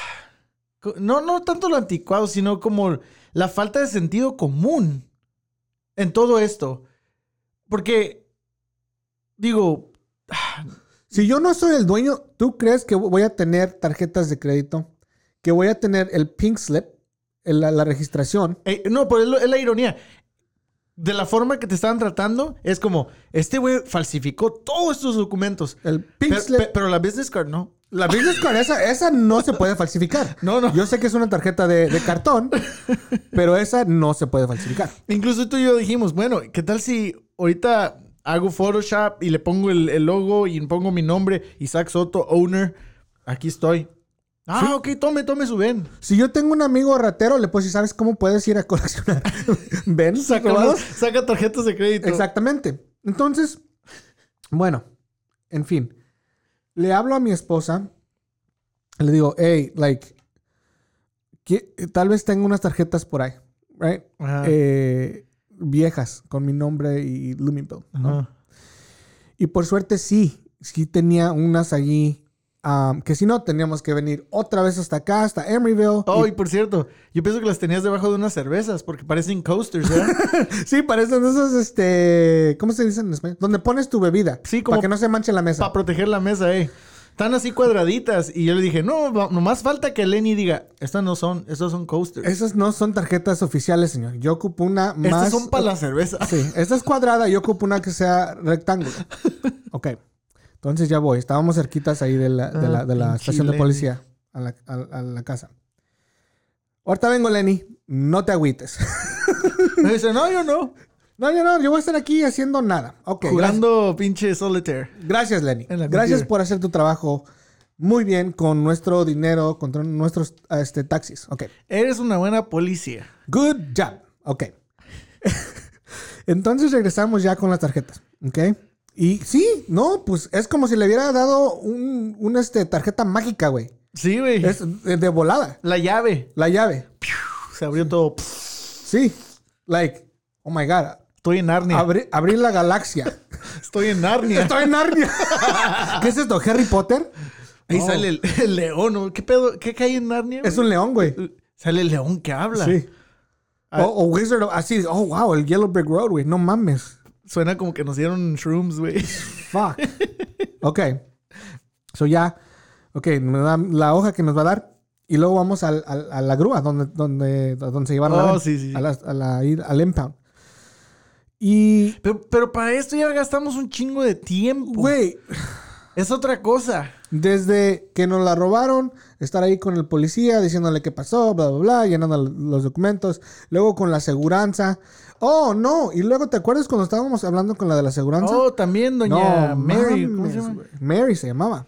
No, no tanto lo anticuado, sino como la falta de sentido común en todo esto. Porque, digo,
Si yo no soy el dueño, ¿tú crees que voy a tener tarjetas de crédito? Que voy a tener el pink slip, el- la, la registración.
eh, no, pero es, lo- es la ironía. De la forma que te estaban tratando, es como, este güey falsificó todos estos documentos.
El pink
Pero,
slip.
pe- pero la business card no.
la business card, esa, esa no se puede falsificar.
No, no.
Yo sé que es una tarjeta de, de cartón, pero esa no se puede falsificar.
Incluso tú y yo dijimos, bueno, ¿qué tal si ahorita hago Photoshop y le pongo el, el logo y pongo mi nombre, Isaac Soto, owner? Aquí estoy. Ah, ok, tome, tome su ven.
Si yo tengo un amigo ratero, le puedo decir, ¿sabes cómo puedes ir a coleccionar? ¿Ven?
Saca, saca tarjetas de crédito.
Exactamente. Entonces, bueno, en fin. Le hablo a mi esposa. Le digo, hey, like, tal vez tengo unas tarjetas por ahí, right?
Ajá.
Eh, viejas con mi nombre y Lumibuild, ¿no?
Ajá.
Y por suerte sí, sí tenía unas allí. um, que si no, teníamos que venir otra vez hasta acá, hasta Emeryville.
Oh,
Y-
y por cierto, yo pienso que las tenías debajo de unas cervezas porque parecen coasters, ¿verdad?
sí, parecen esos, este, ¿cómo se dicen en español? Donde pones tu bebida.
Sí, como-
Para que no se manche la mesa.
Para proteger la mesa, eh. Están así cuadraditas. Y yo le dije, no, nomás falta que Lenny diga, estas no son, estos son coasters.
Esas no son tarjetas oficiales, señor. Yo ocupo una más.
Estas son para la cerveza.
Sí, esta es cuadrada. Yo ocupo una que sea rectángulo. Ok. Entonces ya voy. Estábamos cerquitas ahí de la, de la, de la
Ah,
estación de policía a la, a- a la casa. Ahorita vengo, Lenny. No te agüites.
Me dice, no, yo no.
No, yo no. Yo voy a estar aquí haciendo nada. Ok.
Jugando pinche solitaire.
Gracias, Lenny. Gracias por hacer tu trabajo muy bien con nuestro dinero, con nuestros este, taxis. Ok.
Eres una buena policía.
Good job. Ok. Entonces regresamos ya con las tarjetas. Ok. Y sí, no, pues es como si le hubiera dado un, una este, tarjeta mágica, güey.
Sí, güey.
Es de volada.
La llave.
La llave.
Se abrió todo.
Sí. Like, oh my God.
Estoy en Narnia.
Abrí la galaxia.
Estoy en Narnia.
Estoy en Narnia. ¿Qué es esto? ¿Harry Potter?
Ahí
Oh.
sale el, el león. ¿no? ¿Qué pedo? ¿Qué cae en Narnia?
Es un león, güey.
Sale el león que habla.
Sí.
Ah.
O, o Wizard of... Así, oh, wow, el Yellow Brick Road, güey. No mames.
Suena como que nos dieron shrooms, güey.
Fuck. ok. So ya. Ok, me da la hoja que nos va a dar. Y luego vamos al- al- a la grúa donde, donde, donde se llevaron la
Oh,
van.
sí, sí.
A la, a la- al impound. Y,
Pero, pero para esto ya gastamos un chingo de tiempo.
güey,
Es otra cosa.
Desde que nos la robaron, estar ahí con el policía diciéndole qué pasó, bla, bla, bla, llenando los documentos. Luego con la aseguranza. Oh, no. Y luego, ¿te acuerdas cuando estábamos hablando con la de la aseguranza?
Oh, también doña
No,
Mary. ¿cómo se llama?
Mary se llamaba.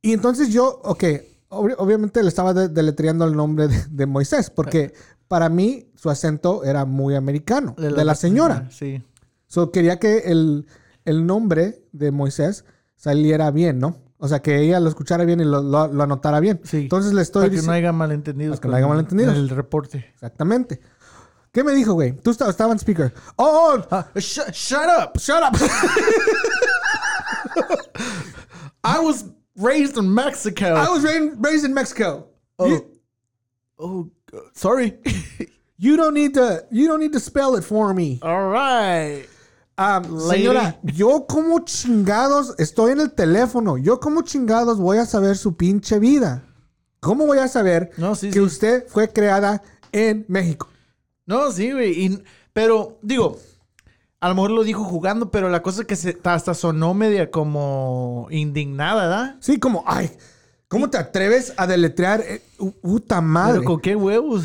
Y entonces yo, ok, obvi- obviamente le estaba de- deletreando el nombre de, de Moisés, porque para mí su acento era muy americano, de la, señora.
Sí.
So, quería que el, el nombre de Moisés saliera bien, ¿no? O sea, que ella lo escuchara bien y lo, lo- lo anotara bien.
Sí.
Entonces le estoy
Para que no
diciendo...
haya malentendidos.
Para que no haya malentendidos.
El reporte.
Exactamente. ¿Qué me dijo, güey? Tú estabas estaba en speaker. ¡Oh, oh!
Ah, sh- shut up.
¡Shut up!
I was raised in Mexico.
I was raised, in Mexico.
Oh.
You,
oh, sorry.
you don't need to. You don't need to spell it for me.
All right.
Ah, señora, yo como chingados estoy en el teléfono. Yo como chingados voy a saber su pinche vida. ¿Cómo voy a saber
No, sí,
que
sí.
usted fue creada en México?
No, sí, güey. Pero, digo, a lo mejor lo dijo jugando, pero la cosa es que se, hasta sonó media como indignada, ¿verdad?
Sí, como, ay, ¿cómo te atreves a deletrear? eh, puta madre.
Pero con qué huevos.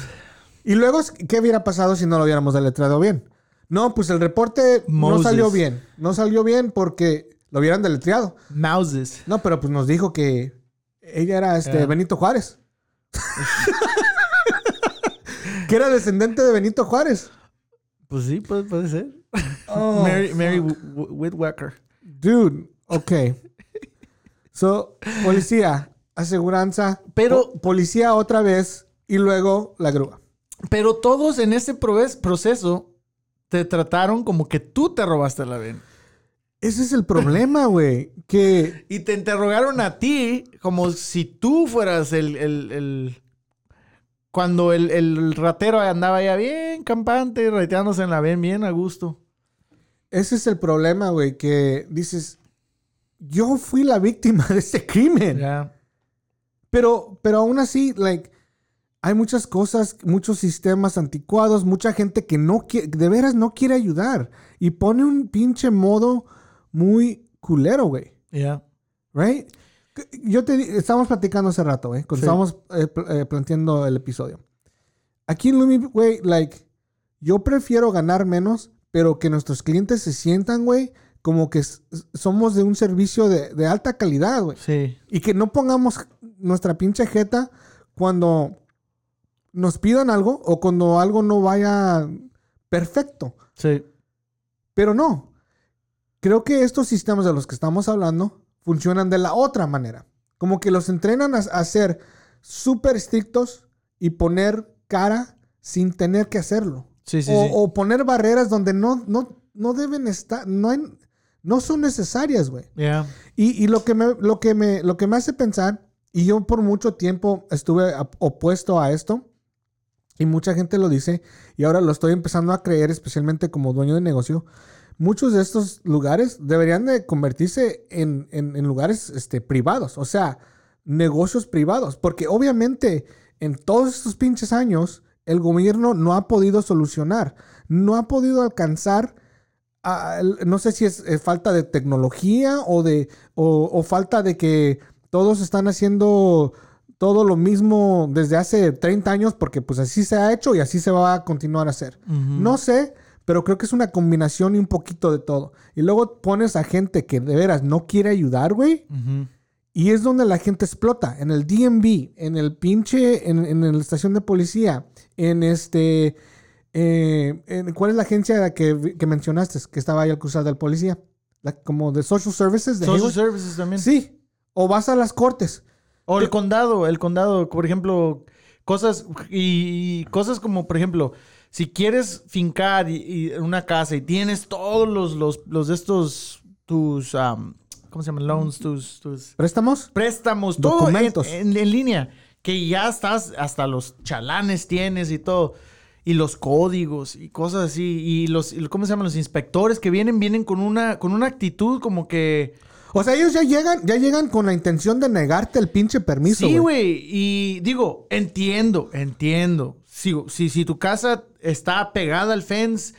Y luego, ¿qué hubiera pasado si no lo hubiéramos deletreado bien? No, pues el reporte no salió bien. No salió bien porque lo hubieran deletreado.
Mouses.
No, pero pues nos dijo que ella era este
Ya.
Benito Juárez. que era descendente de Benito Juárez.
Pues sí, puede, puede ser.
Oh,
Mary, Mary Wh- Wh- Whitwacker.
Dude, ok. So, policía, aseguranza,
Pero-
po- policía otra vez y luego la grúa.
Pero todos en ese proceso te trataron como que tú te robaste la ven.
Ese es el problema, güey. Que
Y te interrogaron a ti como si tú fueras el... el- el- Cuando el, el ratero andaba ya bien campante, reteándose en la ven bien a gusto.
ese es el problema, güey. Que dices, yo fui la víctima de este crimen.
Ya.
Pero, pero aún así, like, hay muchas cosas, muchos sistemas anticuados, mucha gente que no quiere, de veras no quiere ayudar. Y pone un pinche modo muy culero, güey.
Ya.
Right? Yo te di- estábamos platicando hace rato, güey, cuando
Sí.
estábamos eh, pl- eh, planteando el episodio. Aquí en Lumi, güey, like, yo prefiero ganar menos, pero que nuestros clientes se sientan, güey, como que somos de un servicio de, de alta calidad, güey.
Sí.
Y que no pongamos nuestra pinche jeta cuando nos pidan algo o cuando algo no vaya perfecto.
Sí.
Pero no. Creo que estos sistemas de los que estamos hablando funcionan de la otra manera. Como que los entrenan a, a ser súper estrictos y poner cara sin tener que hacerlo.
Sí, sí,
o,
sí.
o poner barreras donde no, no, no deben estar, no, hay- no son necesarias, güey. Y, y lo, que me, lo, que me, lo que me hace pensar, y yo por mucho tiempo estuve opuesto a esto, y mucha gente lo dice, y ahora lo estoy empezando a creer, especialmente como dueño de negocio, muchos de estos lugares deberían de convertirse en, en- en lugares este, privados, o sea, negocios privados, porque obviamente en todos estos pinches años el gobierno no ha podido solucionar, no ha podido alcanzar a- el- no sé si es, eh, falta de tecnología o de o, o falta de que todos están haciendo todo lo mismo desde hace 30 años porque pues así se ha hecho y así se va a continuar a hacer. No sé, pero creo que es una combinación y un poquito de todo. Y luego pones a gente que de veras no quiere ayudar, güey. Y es donde la gente explota. En el DMV, en el pinche, en, en la estación de policía, en este... eh, ¿Cuál es la agencia que, que mencionaste que estaba ahí al cruzar del policía? La- como de Social Services. De
Social
Hayward.
services también.
Sí. O vas a las cortes.
O el condado, el condado, por ejemplo, cosas y, y cosas como, por ejemplo, si quieres fincar y, y una casa y tienes todos los, los, los de estos, tus, ¿cómo se llaman? Loans, tus, tus
¿Préstamos?
préstamos, todo en,
Documentos.
en- en línea, que ya estás, hasta los chalanes tienes y todo. Y los códigos y cosas así. Y los, ¿cómo se llaman? Los inspectores que vienen, vienen con una, con una actitud como que...
O sea, ellos ya llegan, ya llegan con la intención de negarte el pinche permiso.
Sí,
güey.
Y digo, entiendo, entiendo. Si, si, si tu casa está pegada al fence,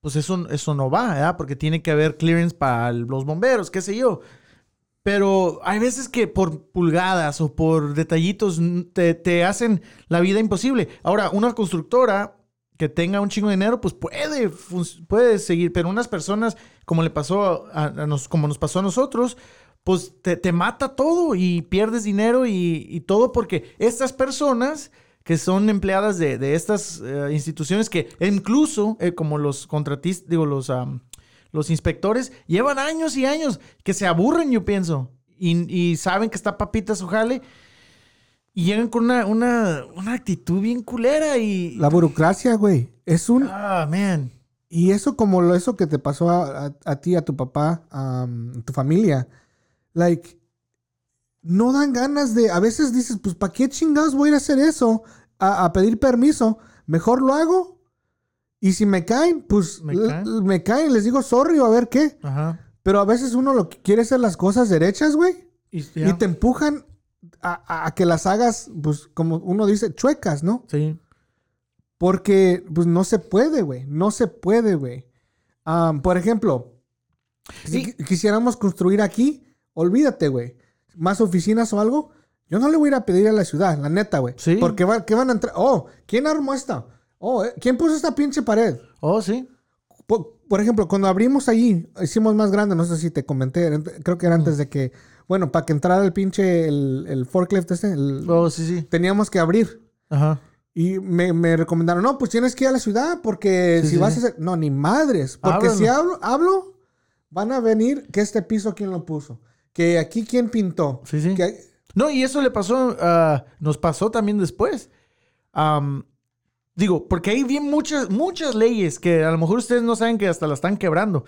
pues eso, eso no va, ¿verdad? Porque tiene que haber clearance para los bomberos, qué sé yo. Pero hay veces que por pulgadas o por detallitos te, te hacen la vida imposible. Ahora, una constructora que tenga un chingo de dinero, pues puede, puede seguir. Pero unas personas, como le pasó a, nos, como nos pasó a nosotros, pues te, mata todo y pierdes dinero y, todo porque estas personas que son empleadas de, de estas eh, instituciones que incluso eh, como los contratistas, digo, los, am, los inspectores llevan años y años que se aburren, yo pienso, y, y saben que está papita su jale y llegan con una, una, una actitud bien culera y...
La burocracia, güey. Es un...
Ah, man.
Y eso como lo, eso que te pasó a, a- a ti, a tu papá, a tu familia. Like, no dan ganas de... A veces dices, pues, ¿para qué chingados voy a ir a hacer eso? A, a pedir permiso. Mejor lo hago. Y si me caen, pues
¿Me caen?
l- me caen, les digo sorry o a ver qué.
Ajá.
Pero a veces uno lo que quiere hacer las cosas derechas, güey.
Y,
te empujan a, a- que las hagas, pues, como uno dice, chuecas, ¿no?
Sí.
Porque, pues, no se puede, güey. No se puede, güey. Am, por ejemplo, si quisiéramos construir aquí, olvídate, güey. Más oficinas o algo. Yo no le voy a ir a pedir a la ciudad, la neta, güey.
Sí.
Porque va- ¿qué van a entrar? Oh, ¿quién armó esta? Oh, eh, ¿quién puso esta pinche pared?
Oh, sí.
Por, por ejemplo, cuando abrimos allí, hicimos más grande, no sé si te comenté, creo que era antes de que, bueno, para que entrara el pinche, el, el forklift este, el-
Oh, sí, sí.
teníamos que abrir.
Ajá.
Y me, me recomendaron, no, pues tienes que ir a la ciudad porque
Sí,
si
sí,
vas a hacer... No, ni madres. Porque si hablo, hablo, van a venir que este piso quién lo puso. Que aquí quién pintó.
Sí, sí.
Que,
No, y eso le pasó, ah, nos pasó también después. Am, digo, porque hay bien muchas, muchas leyes que a lo mejor ustedes no saben que hasta la están quebrando.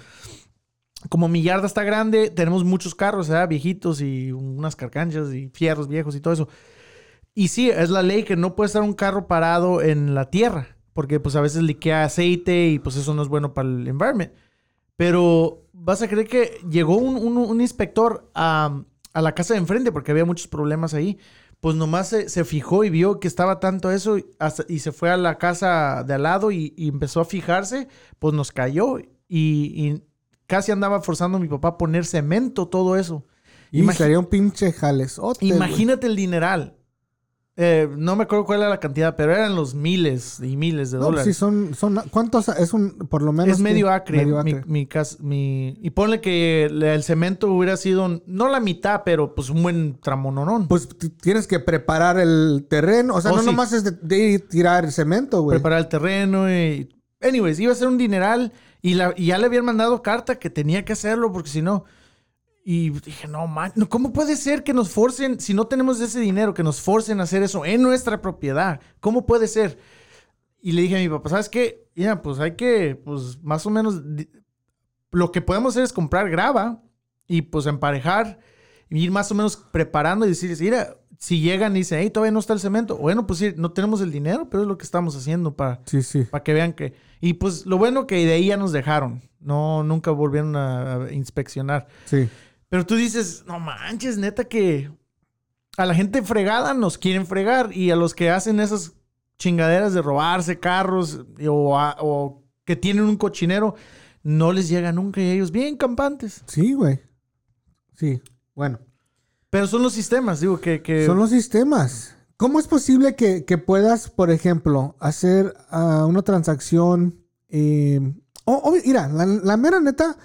Como mi yarda está grande, tenemos muchos carros, ¿verdad? Viejitos y unas carcanchas y fierros viejos y todo eso. Y sí, es la ley que no puede estar un carro parado en la tierra, porque pues a veces liquea aceite y pues eso no es bueno para el environment. Pero vas a creer que llegó un, inspector a, la casa de enfrente porque había muchos problemas ahí. Pues nomás se, se fijó y vio que estaba tanto eso y, se fue a la casa de al lado y, empezó a fijarse. Pues nos cayó y casi andaba forzando a mi papá a poner cemento, todo eso.
y sería un pinche jalesote.
Imagínate el dineral. Eh, no me acuerdo cuál era la cantidad, pero eran los miles y miles de
No,
dólares.
sí, son, son... ¿Cuántos? Es un... Por lo menos...
Es medio acre,
medio
Mi,
acre.
mi cas- mi- y ponle que el, cemento hubiera sido, no la mitad, pero pues un buen tramononón.
Pues tienes que preparar el terreno. O sea,
Oh,
no
sí.
nomás es de, de tirar el cemento, güey.
Preparar el terreno y... Anyways, iba a ser un dineral y, la, y ya le habían mandado carta que tenía que hacerlo porque si no... Y dije, no, man, ¿cómo puede ser que nos forcen, si no tenemos ese dinero, que nos forcen a hacer eso en nuestra propiedad? ¿Cómo puede ser? Y le dije a mi papá, ¿sabes qué? Ya, pues hay que, pues más o menos, lo que podemos hacer es comprar grava y pues emparejar ir más o menos preparando y decirles, mira, si llegan y dicen, hey, todavía no está el cemento, bueno, pues sí, no tenemos el dinero, pero es lo que estamos haciendo para,
Sí, sí.
para que vean que... Y pues lo bueno que de ahí ya nos dejaron, no, nunca volvieron a, a inspeccionar.
Sí.
Pero tú dices, no manches, neta que a la gente fregada nos quieren fregar y a los que hacen esas chingaderas de robarse carros o, a- o que tienen un cochinero, no les llega nunca y ellos bien campantes.
Sí, güey. Sí. Bueno.
Pero son los sistemas, digo, que... que
Son los sistemas. ¿Cómo es posible que, que puedas, por ejemplo, hacer ah, una transacción? eh, oh, oh, mira, la, la mera neta,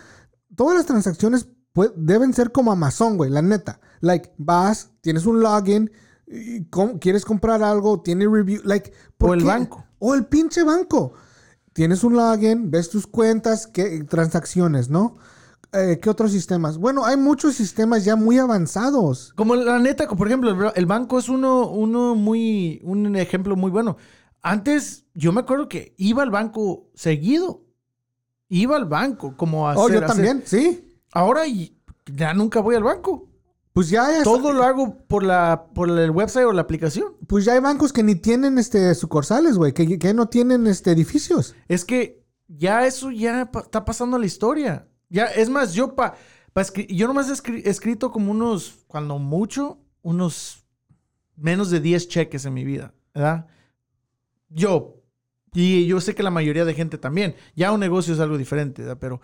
todas las transacciones deben ser como Amazon, güey, la neta. Like, vas, tienes un login, y com- quieres comprar algo, tiene review, like... ¿por
O el
qué?
banco.
O el pinche banco. Tienes un login, ves tus cuentas, qué transacciones, ¿no? Eh, ¿Qué otros sistemas? Bueno, hay muchos sistemas ya muy avanzados.
Como la neta, por ejemplo, el, banco es uno, uno muy, un ejemplo muy bueno. Antes, yo me acuerdo que iba al banco seguido. Iba al banco, como a
Oh, yo
hacer-
también, sí.
Ahora ya nunca voy al banco.
Pues ya, es-
Todo lo hago por la por el website o la aplicación.
pues ya hay bancos que ni tienen este sucursales, güey, que, que no tienen este edificios.
Es que ya eso ya pa- está pasando a la historia. Ya, es más, yo pa, pa yo nomás he escri- escrito como unos, cuando mucho, unos menos de 10 cheques en mi vida, ¿verdad? Yo. Y yo sé que la mayoría de gente también. Ya un negocio es algo diferente, ¿verdad? Pero,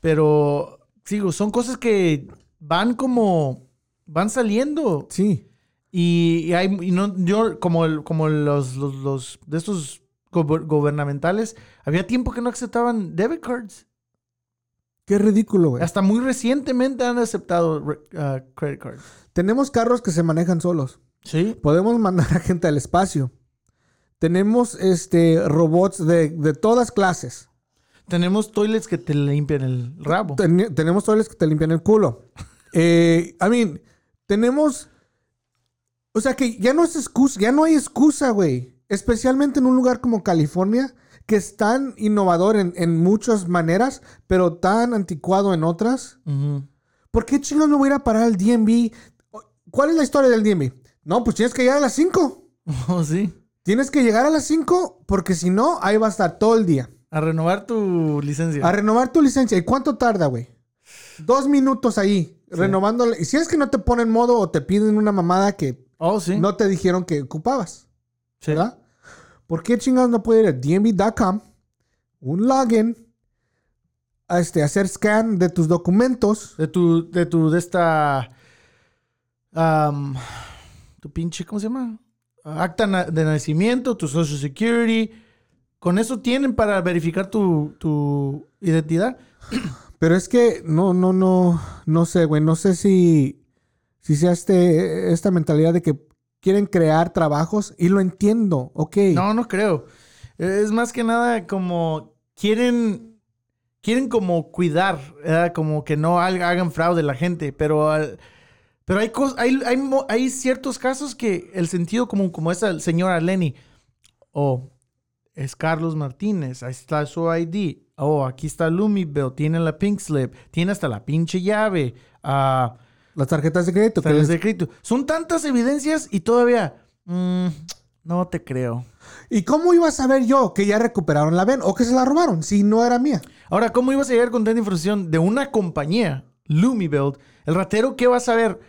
pero, sigo, son cosas que van como van saliendo.
Sí.
Y, y hay, y no, yo, como, el- como los, los, los- de estos gubernamentales, había tiempo que no aceptaban debit cards.
Qué ridículo, güey.
Hasta muy recientemente han aceptado ah, credit cards.
Tenemos carros que se manejan solos.
Sí.
Podemos mandar a gente al espacio. Tenemos este robots de, de todas clases.
Tenemos toilets que te limpian el rabo.
Ten- tenemos toiles que te limpian el culo. Eh, I mean, tenemos. O sea que ya no es excusa, ya no hay excusa, güey. Especialmente en un lugar como California, que es tan innovador en, en muchas maneras, pero tan anticuado en otras. ¿Por qué chingados me voy a ir a parar al DMV? ¿Cuál es la historia del DMV? No, pues tienes que llegar a las 5.
Oh, sí.
Tienes que llegar a las 5 porque si no, ahí va a estar todo el día.
A renovar tu licencia.
A renovar tu licencia. ¿Y cuánto tarda, güey? Dos minutos ahí, renovándole. Y si es que no te ponen modo o te piden una mamada que
oh, sí.
no te dijeron que ocupabas,
Sí.
¿verdad? ¿Por qué chingados no puede ir a dmv.com, un login, a este, hacer scan de tus documentos?
De tu, de tu, de esta. tu pinche, ¿cómo se llama? Acta de nacimiento, tu Social Security. Con eso tienen para verificar tu, tu identidad.
Pero es que no, no, no, no sé, güey. No sé si, si sea este, esta mentalidad de que quieren crear trabajos y lo entiendo, ok.
No, no creo. Es más que nada como quieren, quieren como cuidar, como que no haga- hagan fraude la gente, pero, pero hay, hay, hay, hay ciertos casos que el sentido como, como esa señora Lenny, o es Carlos Martínez, ahí está su ID, oh, aquí está Lumibel, tiene la pink slip, tiene hasta la pinche llave, ah,
Las tarjetas de crédito. que
tarjetas
les-
de crédito. Son tantas evidencias y todavía, mm, no te creo.
¿Y cómo iba a saber yo que ya recuperaron la VEN o que se la robaron si no era mía?
Ahora, ¿cómo ibas a llegar con tanta información de una compañía, Lumibuild? El ratero, ¿qué va a saber?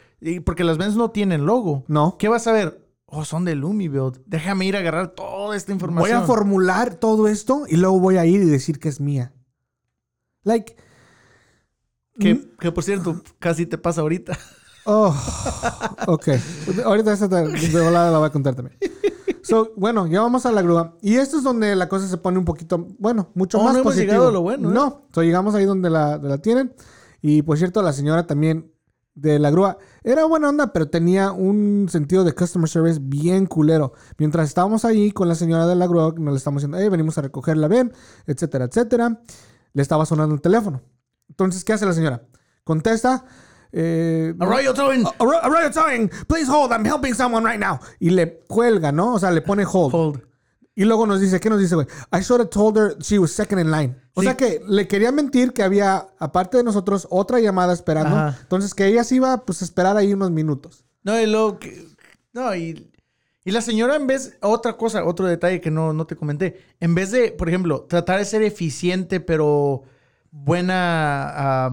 Porque las Vans no tienen logo.
No.
¿Qué va a saber? Oh, son de Lumibuild. Déjame ir a agarrar toda esta
Voy
información.
a formular todo esto y luego voy a ir y decir que es mía. Like,
que, que, por cierto, casi te pasa ahorita.
oh, ok. Ahorita esta de volada la voy a contar también. So, bueno, ya vamos a la grúa. Y esto es donde la cosa se pone un poquito, bueno, mucho
Oh,
más
no hemos
positivo.
llegado a lo bueno, ¿eh?
No, so, llegamos ahí donde la, la tienen. Y por cierto, la señora también de la grúa era buena onda, pero tenía un sentido de customer service bien culero. Mientras estábamos ahí con la señora de la grúa, nos le estamos diciendo, hey, venimos a recoger la ven, etcétera, etcétera. Le estaba sonando el teléfono. Entonces, ¿qué hace la señora? Contesta. Eh,
Arroyo Towing.
Arroyo Towing, please hold, I'm helping someone right now. Y le cuelga, ¿no? O sea, le pone hold.
Hold.
Y luego nos dice, ¿qué nos dice, güey? I should have told her she was second in line. O
Sí.
sea que le quería mentir que había, aparte de nosotros, otra llamada esperando.
Ajá.
Entonces que ella se iba, pues, a esperar ahí unos minutos.
No, y luego que- No, y, y la señora en vez... Otra cosa, otro detalle que no, no te comenté. En vez de, por ejemplo, tratar de ser eficiente, pero buena...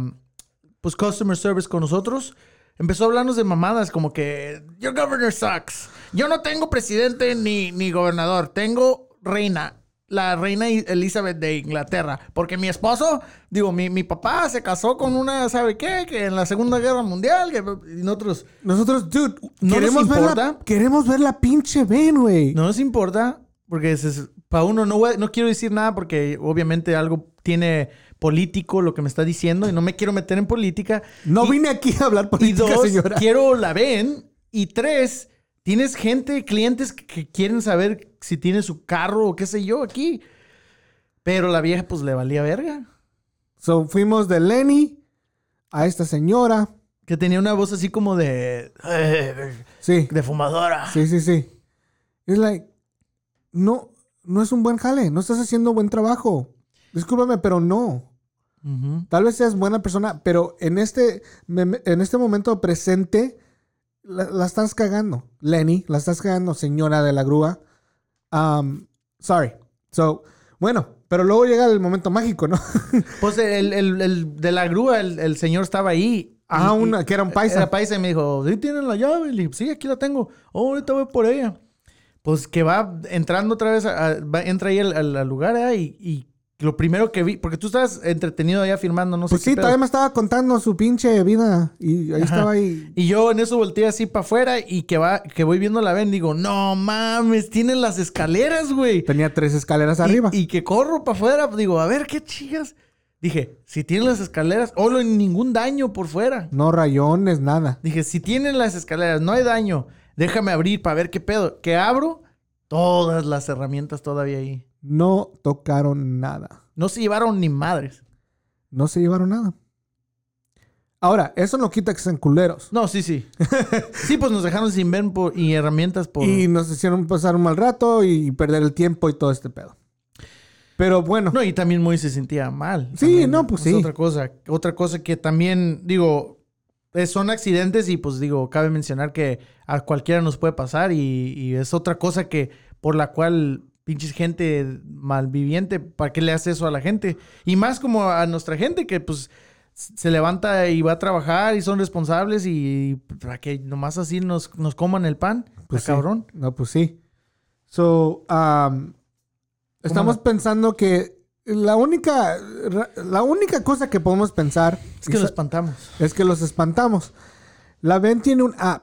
pues customer service con nosotros, empezó a hablarnos de mamadas como que... Your governor sucks. Yo no tengo presidente ni, ni gobernador. Tengo reina. La reina Elizabeth de Inglaterra. Porque mi esposo, digo, mi, mi papá se casó con una, ¿sabe qué? Que en la Segunda Guerra Mundial. Que, y nosotros...
Nosotros, dude,
¿No
queremos,
nos
ver la,
importa?
queremos ver la pinche ven, güey.
No nos importa, porque para uno no, no quiero decir nada porque obviamente algo tiene político lo que me está diciendo y no me quiero meter en política.
No
Y-
vine aquí a hablar
Y
política,
dos,
señora.
quiero la ven. Y tres, tienes gente, clientes que, que quieren saber si tiene su carro o qué sé yo aquí. Pero la vieja pues le valía verga.
So, fuimos de Lenny a esta señora.
Que tenía una voz así como de...
Sí,
De fumadora.
sí, sí, sí. Es like, no, no es un buen jale. No estás haciendo buen trabajo. Discúlpame, pero no.
Ujú.
Tal vez seas buena persona, pero en este, en este momento presente la, la estás cagando. Lenny, la estás cagando, señora de la grúa. Um, sorry. So, bueno, pero luego llega el momento mágico, ¿no?
Pues el, el- el de la grúa, el, el señor estaba ahí.
Ah, una, que era un paisa.
Era paisa y me dijo, ¿sí tienen la llave? Le dije, sí, aquí la tengo. Oh, ahorita voy por ella. Pues que va entrando otra vez, a- a- va- entra ahí al, al- al lugar ¿eh? y, y lo primero que vi, porque tú estabas entretenido allá firmando, no sé
Pues
qué
sí,
pedo.
todavía me estaba contando su pinche vida. Y ahí
Ajá.
estaba ahí.
Y yo en eso volteé así para afuera y que va, que voy viendo la ven, digo, no mames, tienen las escaleras, güey.
Tenía tres escaleras
Y-
arriba.
Y, que corro para afuera, digo, a ver qué chicas. Dije, si tienen las escaleras, o no hay ningún daño por fuera.
No rayones, nada.
Dije, si tienen las escaleras, no hay daño, déjame abrir para ver qué pedo. Que abro, todas las herramientas todavía ahí.
No tocaron nada.
No se llevaron ni madres.
No se llevaron nada. Ahora, eso no quita que sean culeros.
No, sí, sí. sí, pues nos dejaron sin ver por- y herramientas por...
Y nos hicieron pasar un mal rato y perder el tiempo y todo este pedo. Pero bueno,
No, y también muy se sentía mal.
Sí,
También
no, pues
es
sí.
Otra cosa. Otra cosa que también, digo, son accidentes y pues digo, cabe mencionar que a cualquiera nos puede pasar y, y es otra cosa que por la cual pinches gente malviviente, ¿para qué le hace eso a la gente? Y más como a nuestra gente que pues se levanta y va a trabajar y son responsables y para que nomás así nos, nos coman el pan,
Pues sí.
cabrón.
no, pues sí. So, um, estamos pensando que la única, la única cosa que podemos pensar
Es que lo espantamos.
es que los espantamos. La VEN tiene un app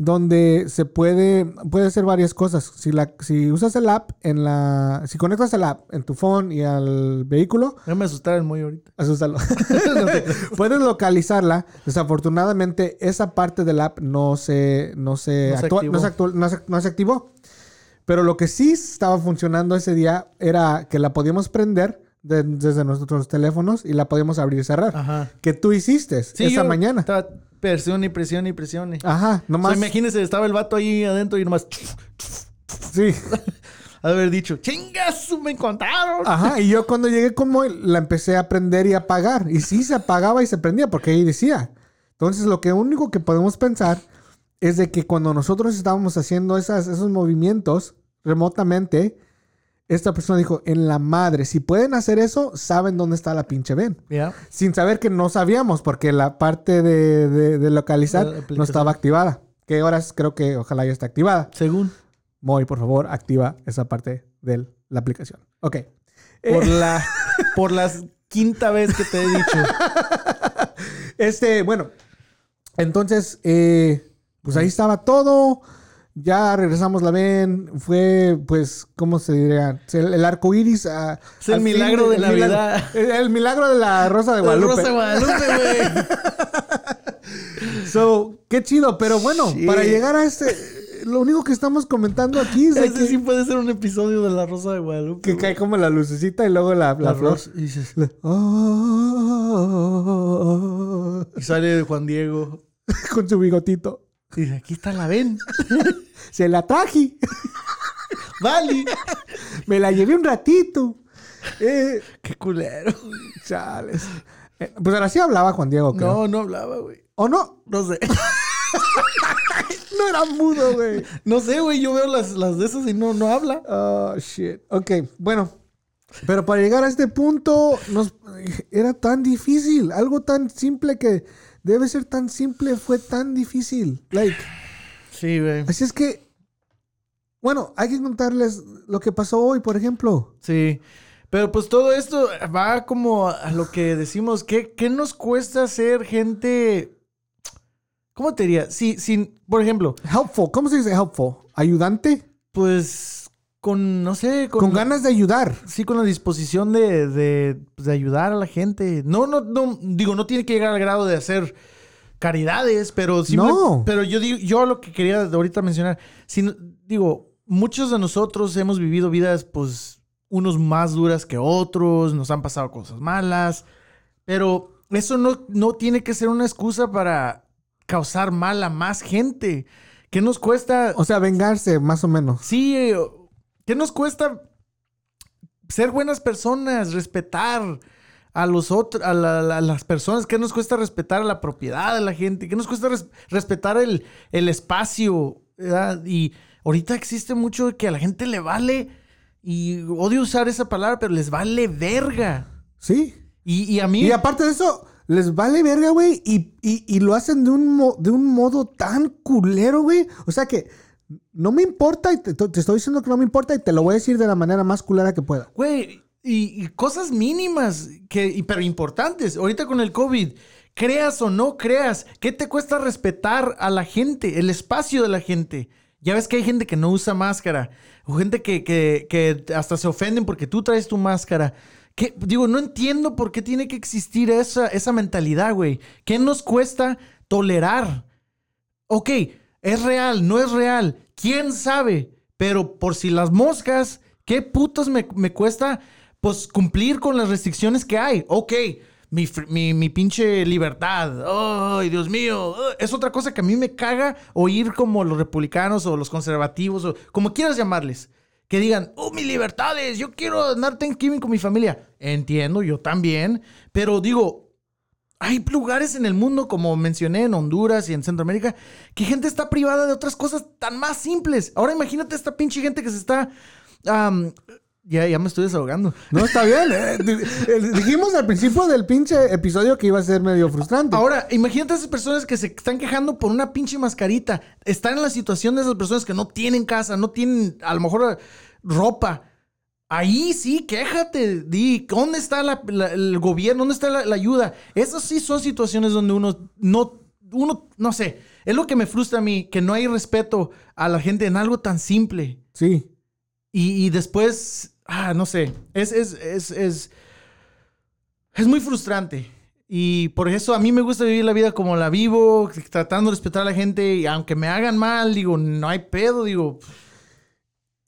donde se puede, puede hacer varias cosas. Si, la, si usas el app en la, si conectas el app en tu phone y al vehículo,
Déjame asustar el muy ahorita.
asústalo. Puedes localizarla. Desafortunadamente, esa parte del app no se, no se,
No
actua- no se no se- no se activó. Pero lo que sí estaba funcionando ese día era que la podíamos prender de- desde nuestros teléfonos y la podíamos abrir y cerrar.
Ajá.
Que tú hiciste
Sí,
esa
yo
mañana.
Estaba presión y presión y presión.
Ajá,
O
nomás.
sea, imagínese, estaba el vato ahí adentro y nomás
Sí.
haber dicho, chingas, me encontraron.
Ajá, y yo cuando llegué como la empecé a prender y apagar. Y sí se apagaba y se prendía porque ahí decía. Entonces lo que único que podemos pensar es de que cuando nosotros estábamos haciendo esas, esos movimientos remotamente, esta persona dijo, en la madre, si pueden hacer eso, saben dónde está la pinche ven.
Ya.
Sin saber que no sabíamos porque la parte de, de- de localizar
La
no estaba activada. Que ahora creo que ojalá ya esté activada.
Según.
Moy, por favor, activa esa parte de la aplicación. Ok.
Por
Eh,
la por la quinta vez que te he dicho.
Este, bueno. Entonces, eh, pues ahí estaba todo. Ya regresamos la ven. Fue, pues, ¿cómo se diría? El, el arco iris. ah,
Es el
fin,
milagro de
el
Navidad.
milagro- el, el milagro de la Rosa de Guadalupe.
Rosa de Guadalupe, güey.
So, qué chido. Pero bueno,
Sí.
para llegar a este. Lo único que estamos comentando aquí es que,
sí puede ser un episodio de la Rosa de Guadalupe.
que cae como la lucecita y luego la, la
la
flor.
Y dices.
La- Ah,
Y sale Juan Diego.
con su bigotito.
Y dice, aquí está la ven.
Se la traje.
Vale.
Me la llevé un ratito. Eh,
Qué culero.
chales. Eh, pues ahora sí hablaba Juan Diego, creo.
No, no hablaba, güey.
¿O no?
No sé.
No era mudo, güey.
No sé, güey. Yo veo las, las de esas y no, no habla.
Oh, shit. Ok, bueno. Pero para llegar a este punto, nos, era tan difícil. Algo tan simple que debe ser tan simple fue tan difícil. Like,
Sí, güey.
así es que, bueno, hay que contarles lo que pasó hoy, por ejemplo.
Sí. Pero pues todo esto va como a lo que decimos. ¿Qué, qué nos cuesta ser gente? ¿Cómo te diría? Si, sin, por ejemplo,
Helpful. ¿Cómo se dice helpful? ¿Ayudante?
pues con, no sé,
Con, ganas de ayudar.
Sí, con la disposición de, de, pues, de ayudar a la gente. No, no, no, digo, no tiene que llegar al grado de hacer caridades, pero sí.
No.
Pero yo digo, yo lo que quería ahorita mencionar, si, digo, muchos de nosotros hemos vivido vidas, pues, unos más duras que otros, nos han pasado cosas malas, pero eso no, no tiene que ser una excusa para causar mal a más gente. ¿Qué nos cuesta?
O sea, vengarse, más o menos.
Sí, eh, ¿qué nos cuesta ser buenas personas, respetar a los otros, a, la- la- a las personas? ¿Qué nos cuesta respetar a la propiedad de la gente? ¿Qué nos cuesta res- respetar el, el espacio? ¿verdad? Y ahorita existe mucho que a la gente le vale, y odio usar esa palabra, pero les vale verga.
Sí.
Y, y a mí...
Y aparte de eso, les vale verga, güey. Y, y- y lo hacen de un, mo- de un modo tan culero, güey. O sea que no me importa, y te, estoy diciendo que no me importa, y te lo voy a decir de la manera más culera que pueda.
Güey, y, cosas mínimas, que, pero importantes. Ahorita con el COVID, creas o no creas, ¿qué te cuesta respetar a la gente, el espacio de la gente? Ya ves que hay gente que no usa máscara, o gente que, que- que hasta se ofenden porque tú traes tu máscara. ¿Qué? Digo, no entiendo por qué tiene que existir esa, esa mentalidad, güey. ¿Qué nos cuesta tolerar? Ok, es real, no es real, quién sabe, pero por si las moscas, ¿qué putos me, me cuesta pues cumplir con las restricciones que hay? Ok, mi, mi, mi pinche libertad, ay Dios mío, es otra cosa que a mí me caga oír como los republicanos o los conservativos o como quieras llamarles. Que digan, oh, mis libertades, yo quiero andar Thanksgiving con mi familia. Entiendo, yo también. Pero digo, hay lugares en el mundo, como mencioné, en Honduras y en Centroamérica, que gente está privada de otras cosas tan más simples. Ahora imagínate esta pinche gente que se está... ya, ya me estoy desahogando.
No, está bien. eh, eh, dijimos al principio del pinche episodio que iba a ser medio frustrante.
Ahora, imagínate a esas personas que se están quejando por una pinche mascarita. Están en la situación de esas personas que no tienen casa, no tienen a lo mejor ropa. Ahí sí, quéjate. Di, ¿dónde está la- la- el gobierno? ¿Dónde está la, la ayuda? Esas sí son situaciones donde uno no, uno, no sé. Es lo que me frustra a mí, que no hay respeto a la gente en algo tan simple.
Sí.
Y, y después, ah, no sé, es, es, es, es, es muy frustrante. Y por eso a mí me gusta vivir la vida como la vivo, tratando de respetar a la gente. Y aunque me hagan mal, digo, no hay pedo, digo,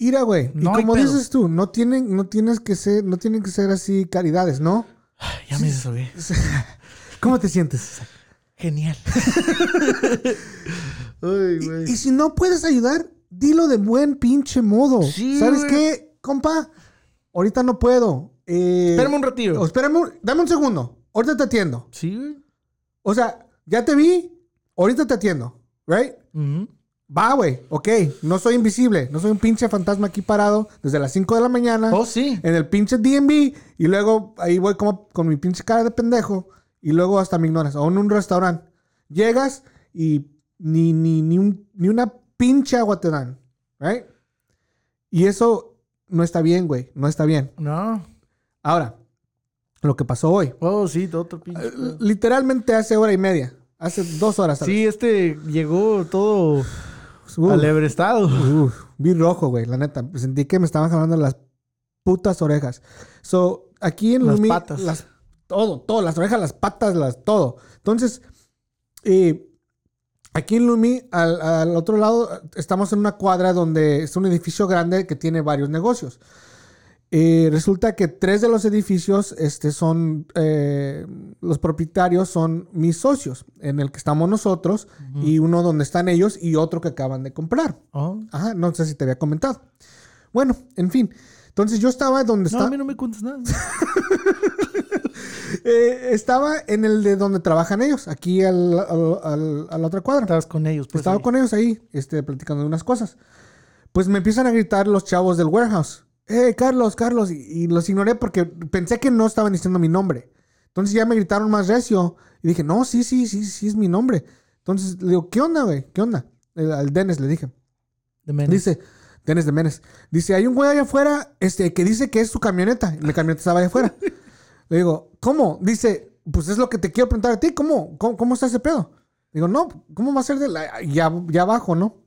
Ira, güey.
No
y como dices tú, no tienen, no tienes que ser, no tienen que ser así caridades, ¿no?
ya me desahogué.
¿Cómo te sientes?
Genial.
Y, y si no puedes ayudar, dilo de buen pinche modo.
Sí,
¿Sabes
güey.
qué, compa? Ahorita no puedo. Eh,
Espérame un ratillo.
o espérame dame un segundo. Ahorita te atiendo.
Sí, güey.
O sea, ya te vi. Ahorita te atiendo. ¿Right?
Ujú.
Va, güey. Ok. No soy invisible. No soy un pinche fantasma aquí parado desde las 5 de la mañana.
Oh, sí.
En el pinche DMV. Y luego ahí voy como con mi pinche cara de pendejo. Y luego hasta me ignoras. O en un restaurante. Llegas y ni, ni, ni, un- ni una pinche agua te dan. ¿Right? Y eso no está bien, güey. No está bien.
No.
Ahora, lo que pasó hoy.
Oh, sí, otro pinche.
Eh, Literalmente hace hora y media. Hace dos horas.
Sí, este llegó todo
Uf.
alebrestado.
Uf, vi rojo, güey, la neta. Sentí que me estaban jalando las putas orejas. So, aquí en
Las
Lumi,
patas.
las- todo, todo, las orejas, las patas, las, todo. Entonces, eh, aquí en Lumi, al, al otro lado, estamos en una cuadra donde es un edificio grande que tiene varios negocios. Eh, resulta que tres de los edificios este, son, eh, los propietarios son mis socios, en el que estamos nosotros, y uno donde están ellos y otro que acaban de comprar.
Oh.
Ajá, no sé si te había comentado. Bueno, en fin. Entonces yo estaba donde
No,
está,
a mí no me cuentas nada.
eh, estaba en el de donde trabajan ellos, aquí al- al- al- a la otra cuadra.
Estabas con ellos. Pues,
estaba
ahí.
con ellos ahí, este, platicando de unas cosas. Pues me empiezan a gritar los chavos del warehouse. ¡Eh, Carlos, Carlos! Y, y los ignoré porque pensé que no estaban diciendo mi nombre. Entonces ya me gritaron más recio. Y dije, no, sí, sí, sí, sí es mi nombre. Entonces le digo, ¿qué onda, güey? ¿Qué onda? El- al Dennis le dije.
De.
Dice, Dennis de Menes. Dice, hay un güey allá afuera este, que dice que es su camioneta. Y mi camioneta estaba allá afuera. Le digo, ¿cómo? Dice, pues es lo que te quiero preguntar a ti. ¿Cómo? ¿Cómo, cómo está ese pedo? Digo, no, ¿cómo va a ser de la... Ya, ya abajo, ¿no?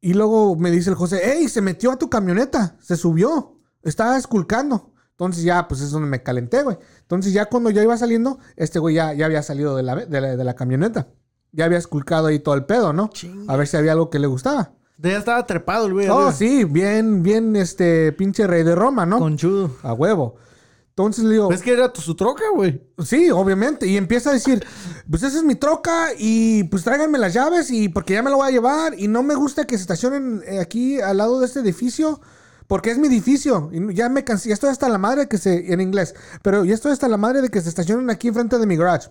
Y luego me dice el José, hey, se metió a tu camioneta. Se subió. Estaba esculcando. Entonces ya, pues es donde me calenté, güey. Entonces ya cuando yo iba saliendo, este güey ya, ya había salido de la, de, la, de la camioneta. Ya había esculcado ahí todo el pedo, ¿no? A ver si había algo que le gustaba.
Ya estaba trepado el güey.
Oh,
arriba.
sí, bien, bien, este, pinche rey de Roma, ¿no?
Conchudo.
A huevo. Entonces le digo,
Es que era tu, su troca, güey.
sí, obviamente. Y empieza a decir, pues esa es mi troca y pues tráiganme las llaves y porque ya me lo voy a llevar y no me gusta que se estacionen eh, aquí al lado de este edificio porque es mi edificio. Y ya me cansé, ya estoy hasta la madre de que se, en inglés, pero ya estoy hasta la madre de que se estacionen aquí enfrente de mi garage.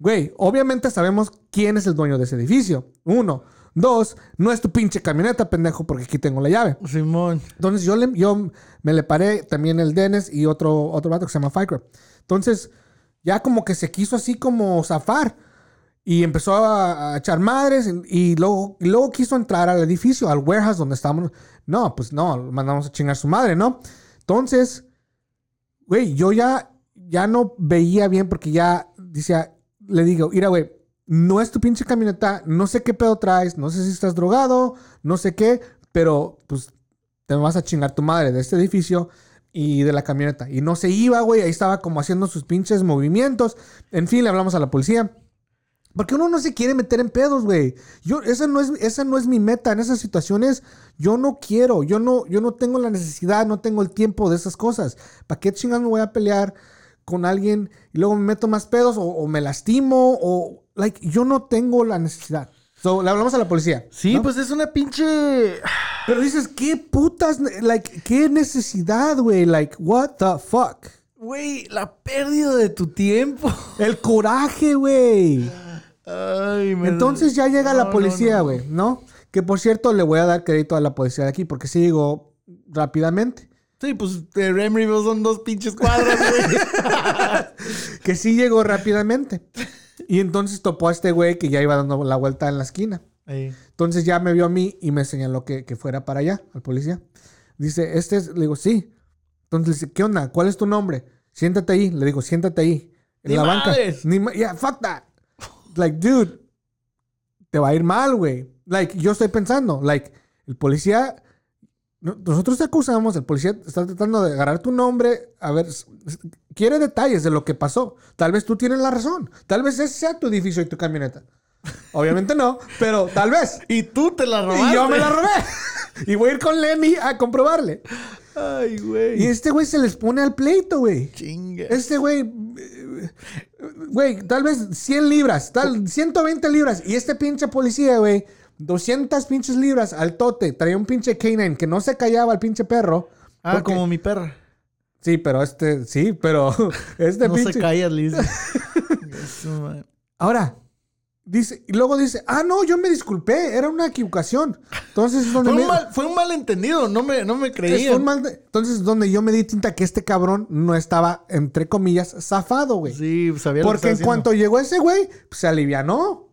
Güey, obviamente sabemos quién es el dueño de ese edificio. Uno. Dos, no es tu pinche camioneta, pendejo, porque aquí tengo la llave.
Simón.
Entonces yo, le, yo me le paré también el Dennis y otro, otro vato que se llama Firecrop. Entonces ya como que se quiso así como zafar y empezó a, a echar madres y, y luego, y luego quiso entrar al edificio, al warehouse donde estábamos. No, pues no, mandamos a chingar su madre, ¿no? Entonces güey, yo ya, ya no veía bien porque ya, decía, le digo, mira, güey, no es tu pinche camioneta, no sé qué pedo traes, no sé si estás drogado, no sé qué, pero pues te vas a chingar tu madre de este edificio y de la camioneta. Y no se iba, güey, ahí estaba como haciendo sus pinches movimientos. En fin, le hablamos a la policía. Porque uno no se quiere meter en pedos, güey. Yo, esa no es, esa no es mi meta. En esas situaciones, yo no quiero. Yo no, yo no tengo la necesidad, no tengo el tiempo de esas cosas. ¿Para qué chingados me voy a pelear con alguien y luego me meto más pedos o, o me lastimo? O, like, yo no tengo la necesidad. So, le hablamos a la policía.
Sí,
¿no?
pues es una pinche.
Pero dices, ¿qué putas? Like, ¿qué necesidad, güey? Like, what the fuck?
Güey, la pérdida de tu tiempo.
El coraje, güey.
Ay, me-
Entonces ya llega
No,
la policía,
no.
güey, no, Que por cierto, le voy a dar crédito a la policía de aquí porque sí llegó rápidamente.
Sí, pues de Emeryville son dos pinches cuadras, güey.
Que sí llegó rápidamente. Y entonces topó a este güey que ya iba dando la vuelta en la esquina. Entonces ya me vio a mí y me señaló que, que fuera para allá, al policía. Dice, este es, le digo, sí. Entonces le dice, ¿qué onda? ¿Cuál es tu nombre? Siéntate ahí. Le digo, siéntate ahí. En
Ni
la banca. Ni ma- yeah, fuck that. Like, dude, te va a ir mal, güey. Like, yo estoy pensando, like, el policía, nosotros te acusamos, el policía está tratando de agarrar tu nombre, a ver, quiere detalles de lo que pasó. Tal vez tú tienes la razón. Tal vez ese sea tu edificio y tu camioneta. Obviamente no, pero tal vez.
Y tú te la robaste.
Y yo me la robé. y voy a ir con Lenny a comprobarle.
Ay, güey.
Y este güey se les pone al pleito, güey.
Chinga.
Este güey, güey, tal vez 100 libras, tal, 120 libras. Y este pinche policía, güey, 200 pinches libras al tote. Traía un pinche canine que no se callaba al pinche perro.
Ah,
porque-
como mi perra.
Sí, pero este, sí, pero este
no
pinche...
se calla, Liz.
Ahora, dice, y luego dice, ah, no, yo me disculpé, era una equivocación. Entonces, es donde
Fue
me-
un, mal, fue un malentendido, no me, no me
mal de- Entonces, donde yo me di tinta que este cabrón no estaba, entre comillas, zafado, güey.
Sí, sabía lo que
Porque en cuanto llegó ese güey, pues, se alivianó.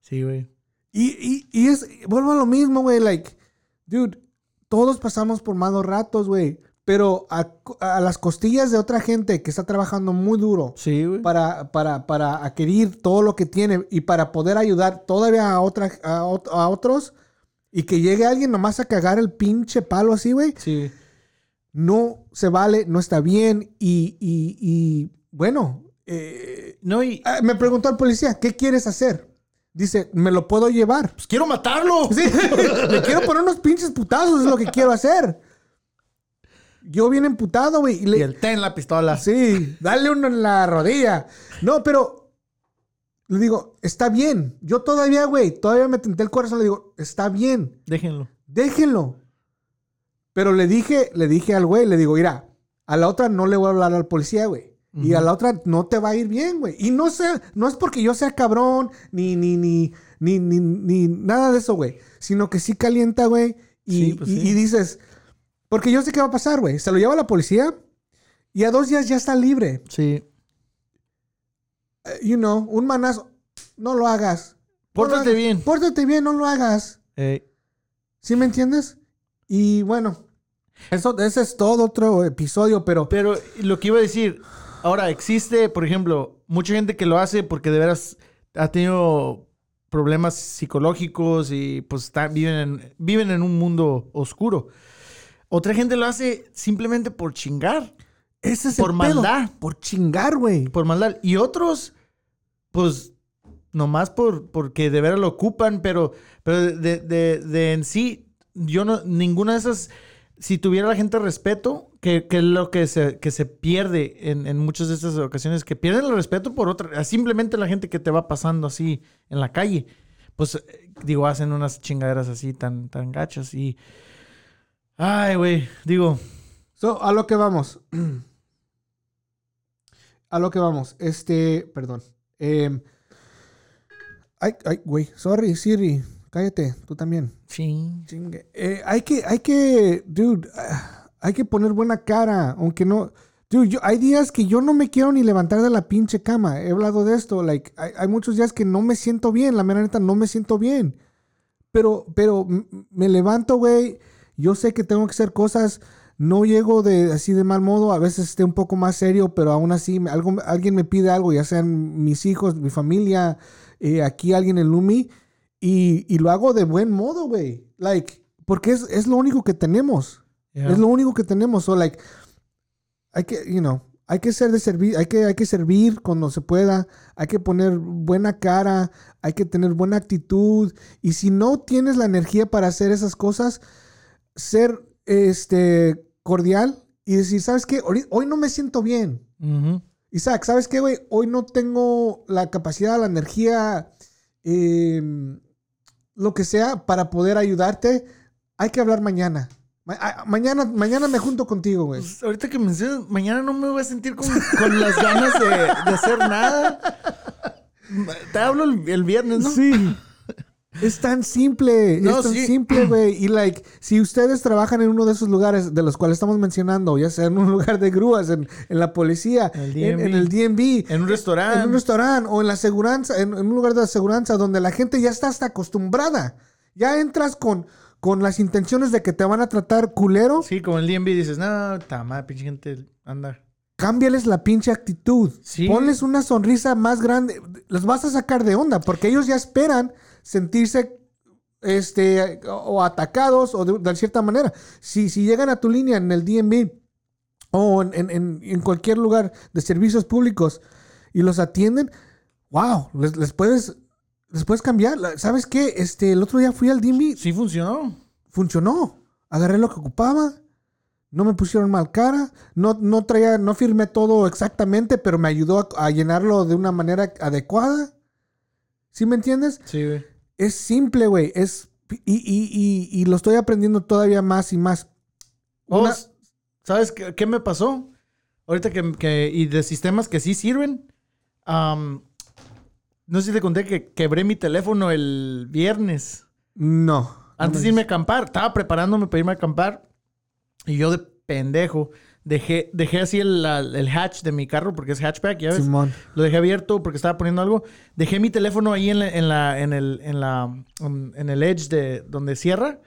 Sí, güey.
Y, y, y es, vuelvo a lo mismo, güey, like, dude, todos pasamos por malos ratos, güey. Pero a, a las costillas de otra gente que está trabajando muy duro
Sí,
para, para, para adquirir todo lo que tiene y para poder ayudar todavía a, otra, a, a otros y que llegue alguien nomás a cagar el pinche palo así, güey,
Sí.
no se vale, no está bien y, y, y bueno, eh,
No, y.
ah, me preguntó el policía, ¿qué quieres hacer? Dice, ¿me lo puedo llevar?
Pues quiero matarlo.
Sí, le quiero poner unos pinches putazos, es lo que quiero hacer. Yo bien emputado, güey. y
Y
le-
el ten la pistola.
Sí, dale uno en la rodilla. No, pero le digo, está bien. Yo todavía, güey, todavía me tenté el corazón. Le digo, está bien,
Déjenlo.
déjenlo. Pero le dije, le dije al güey, le digo, mira, a la otra no le voy a hablar al policía, güey. Y a la otra no te va a ir bien, güey. Y no sé, no es porque yo sea cabrón, ni, ni, ni, ni, ni, ni nada de eso, güey. Sino que sí calienta, güey. Y,
Sí, pues
y-
sí.
y dices, porque yo sé qué va a pasar, güey. Se lo lleva la policía y a dos días ya está libre.
Sí.
Eh, you know, un manazo. No lo hagas. No lo
Pórtate bien.
Pórtate bien, no lo hagas.
Eh,
¿Sí me entiendes? Y bueno, eso, ese es todo otro episodio, pero
pero lo que iba a decir, ahora existe, por ejemplo, mucha gente que lo hace porque de veras ha tenido problemas psicológicos y pues está- viven, en, viven en un mundo oscuro. Otra gente lo hace simplemente por chingar,
ese es
por
el pedo.
maldad.
Por chingar, güey.
por maldad. Y otros, pues, nomás por, porque de veras lo ocupan, pero, pero de, de- de en sí, yo no, ninguna de esas, si tuviera la gente respeto, que, que es lo que se, que se pierde en, en muchas de estas ocasiones, que pierden el respeto por otra, simplemente la gente que te va pasando así en la calle, pues, eh, digo, hacen unas chingaderas así tan, tan gachas y... Ay, güey, digo,
So, a lo que vamos. A lo que vamos. Este, perdón. Em, ay, ay, güey. Sorry, Siri. Cállate, tú también.
ching.
Chingue. Eh, hay que, hay que, dude, ah, hay que poner buena cara, aunque no. Dude, yo, hay días que yo no me quiero ni levantar de la pinche cama. He hablado de esto. Like, hay, hay muchos días que no me siento bien. La mera neta, no me siento bien. Pero, pero me levanto, güey. Yo sé que tengo que hacer cosas no llego de así de mal modo, a veces esté un poco más serio, pero aún así algo, alguien me pide algo, ya sean mis hijos, mi familia, eh, aquí alguien en Lumi, y, y lo hago de buen modo, güey. Like, porque es, es lo único que tenemos.
Yeah.
Es lo único que tenemos. So, like, hay que, you know, hay que ser de servir, hay que, hay que servir cuando se pueda, hay que poner buena cara, hay que tener buena actitud. Y si no tienes la energía para hacer esas cosas, ser este cordial y decir, ¿sabes qué? Ahori- Hoy no me siento bien.
Ujú.
Isaac, ¿sabes qué, güey? Hoy no tengo la capacidad, la energía, eh, lo que sea para poder ayudarte. Hay que hablar mañana. Ma- a- mañana, mañana me junto contigo, güey.
Pues, ahorita que mencionas, mañana no me voy a sentir con, con las ganas de, de hacer nada. Te hablo el, el viernes, ¿no?
Sí. Es tan simple,
No,
es tan
sí.
simple, güey. Y like, si ustedes trabajan en uno de esos lugares de los cuales estamos mencionando, ya sea en un lugar de grúas, en, en la policía,
El
en, el DMV,
En un restaurante.
en un restaurante o en la aseguranza, en, en un lugar de aseguranza donde la gente ya está hasta acostumbrada. Ya entras con, con las intenciones de que te van a tratar culero,
Sí, como el DMV dices, no, está mal, pinche gente, anda.
cámbiales la pinche actitud.
Sí.
Ponles una sonrisa más grande. Los vas a sacar de onda porque ellos ya esperan sentirse este, o atacados o de, de cierta manera. Si, si llegan a tu línea en el DMV o en, en- en- en cualquier lugar de servicios públicos y los atienden, wow, les, les puedes, les puedes cambiar. ¿Sabes qué? Este, el otro día fui al DMV,
Sí funcionó.
funcionó. Agarré lo que ocupaba. No me pusieron mal cara. No, no traía, no firmé todo exactamente, pero me ayudó a, a llenarlo de una manera adecuada. ¿Sí me entiendes?
Sí, güey.
Es simple, güey. Es. Y, y- y- y lo estoy aprendiendo todavía más y más.
Oh,
Una-
¿Sabes qué, qué me pasó? Ahorita que, que- Y de sistemas que sí sirven. No sé si te conté que quebré mi teléfono el viernes.
No.
Antes de irme a acampar. Estaba preparándome para irme a acampar. Y yo de pendejo. Dejé, dejé así el, el hatch de mi carro porque es hatchback, ¿ya ves?
Simón.
Lo dejé abierto porque estaba poniendo algo. Dejé mi teléfono ahí en, la, en, la, en, el, en, la, en el edge de donde cierra.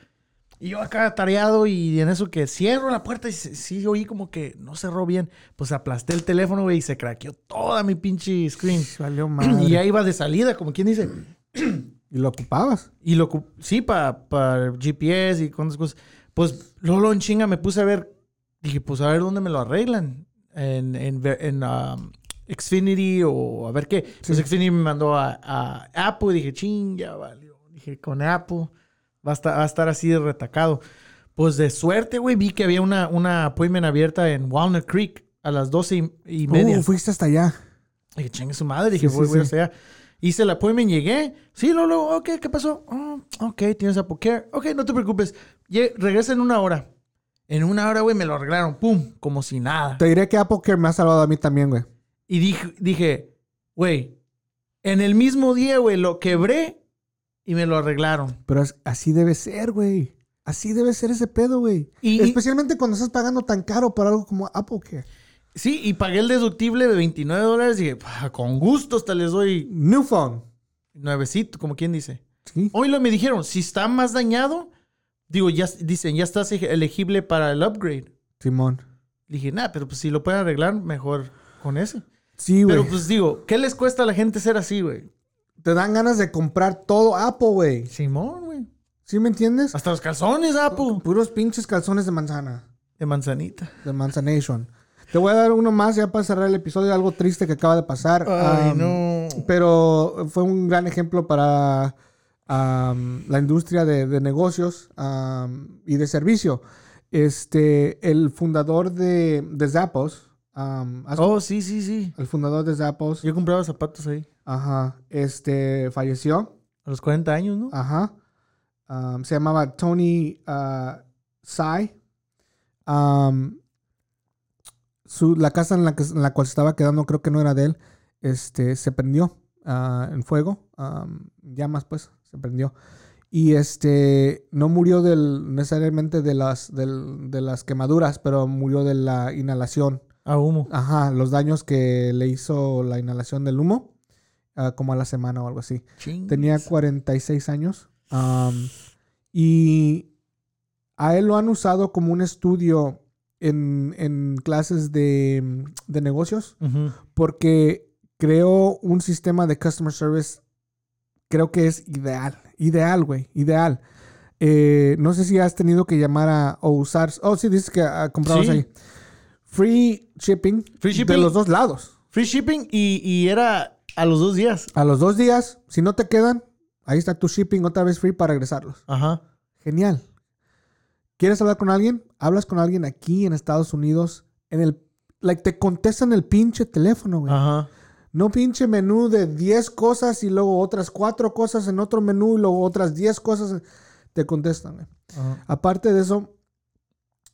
Y yo acá tareado y en eso que cierro la puerta y sí oí como que no cerró bien. Pues aplasté el teléfono, güey, y se craqueó toda mi pinche screen.
Valió madre.
Y ya iba de salida, como quien dice.
¿Y lo ocupabas?
Y lo sí, para GPS y cuantas cosas. Pues luego en chinga me puse a ver. Dije, pues a ver dónde me lo arreglan. En, en, en, um, Xfinity o a ver qué. Pues Xfinity me mandó a, a Apple. Dije, ching, ya valió. Dije, con Apple va a estar, va a estar así retacado. Pues de suerte, güey, vi que había una, una appointment abierta en Walnut Creek a las doce y, y media.
Uh, fuiste hasta allá.
Dije, chingue su madre. Dije,
Sí,
voy,
sí,
voy
sí.
allá. Hice el appointment, llegué. Sí, luego, luego, ok, ¿qué pasó? "Oh, ok, tienes Apple Care. Ok, no te preocupes. Lle- regresa en una hora. En una hora, güey, me lo arreglaron. Pum, como si nada.
Te diré que Apple Care me ha salvado a mí también, güey.
Y dije, dije, güey, en el mismo día, güey, lo quebré y me lo arreglaron.
Pero así debe ser, güey. Así debe ser ese pedo, güey.
Y-
Especialmente cuando estás pagando tan caro por algo como Apple Care.
Sí, y pagué el deductible de 29 dólares. Y dije, "Pa, con gusto hasta les doy
New phone.
nuevecito, como quien dice.
Sí.
Hoy lo me dijeron, si está más dañado, digo, ya dicen, ya estás elegible para el upgrade.
Simón.
Dije, nah, pero pues si lo pueden arreglar, mejor con ese.
Sí, güey.
Pero pues digo, ¿qué les cuesta a la gente ser así, güey?
Te dan ganas de comprar todo Apple, güey.
Simón, güey.
¿Sí me entiendes?
Hasta los calzones, Apple.
Puros pinches calzones de manzana.
De manzanita.
De Manzanation. Te voy a dar uno más ya para cerrar el episodio. Algo triste que acaba de pasar.
Ay,
Um,
no.
Pero fue un gran ejemplo para um, la industria de, de negocios um, y de servicio. Este, el fundador de, de Zappos, um, ¿has-
Oh, sí, sí, sí.
el fundador de Zappos,
Yo compraba zapatos ahí.
ajá, este, falleció,
A los 40 años, ¿no?
ajá. Um, se llamaba Tony uh, Tsai. Um, su- la casa en la, que, en la cual se estaba quedando, creo que no era de él, este, se prendió ah, en fuego, llamas pues, se prendió. Y este, no murió del, necesariamente de las, del- de las quemaduras, pero murió de la inhalación.
A humo.
Ajá, los daños que le hizo la inhalación del humo, ah, como a la semana o algo así.
Ching.
Tenía 46 años. um, y a él lo han usado como un estudio en, en clases de, de negocios porque creó un sistema de customer service, creo que es ideal. Ideal, güey, ideal. Eh, no sé si has tenido que llamar a o usar. Oh, sí, dices que ah, comprabas
Sí.
ahí. Free shipping,
Free shipping.
de los dos lados.
Free shipping y, y era a los dos días.
A los dos días, si no te quedan, ahí está tu shipping otra vez free para regresarlos.
Ajá.
Genial. ¿Quieres hablar con alguien? Hablas con alguien aquí en Estados Unidos. En el. Like, te contestan el pinche teléfono, güey.
Ajá.
No pinche menú de 10 cosas y luego otras 4 cosas en otro menú y luego otras 10 cosas. Te contestan, güey.
Ajá.
Aparte de eso,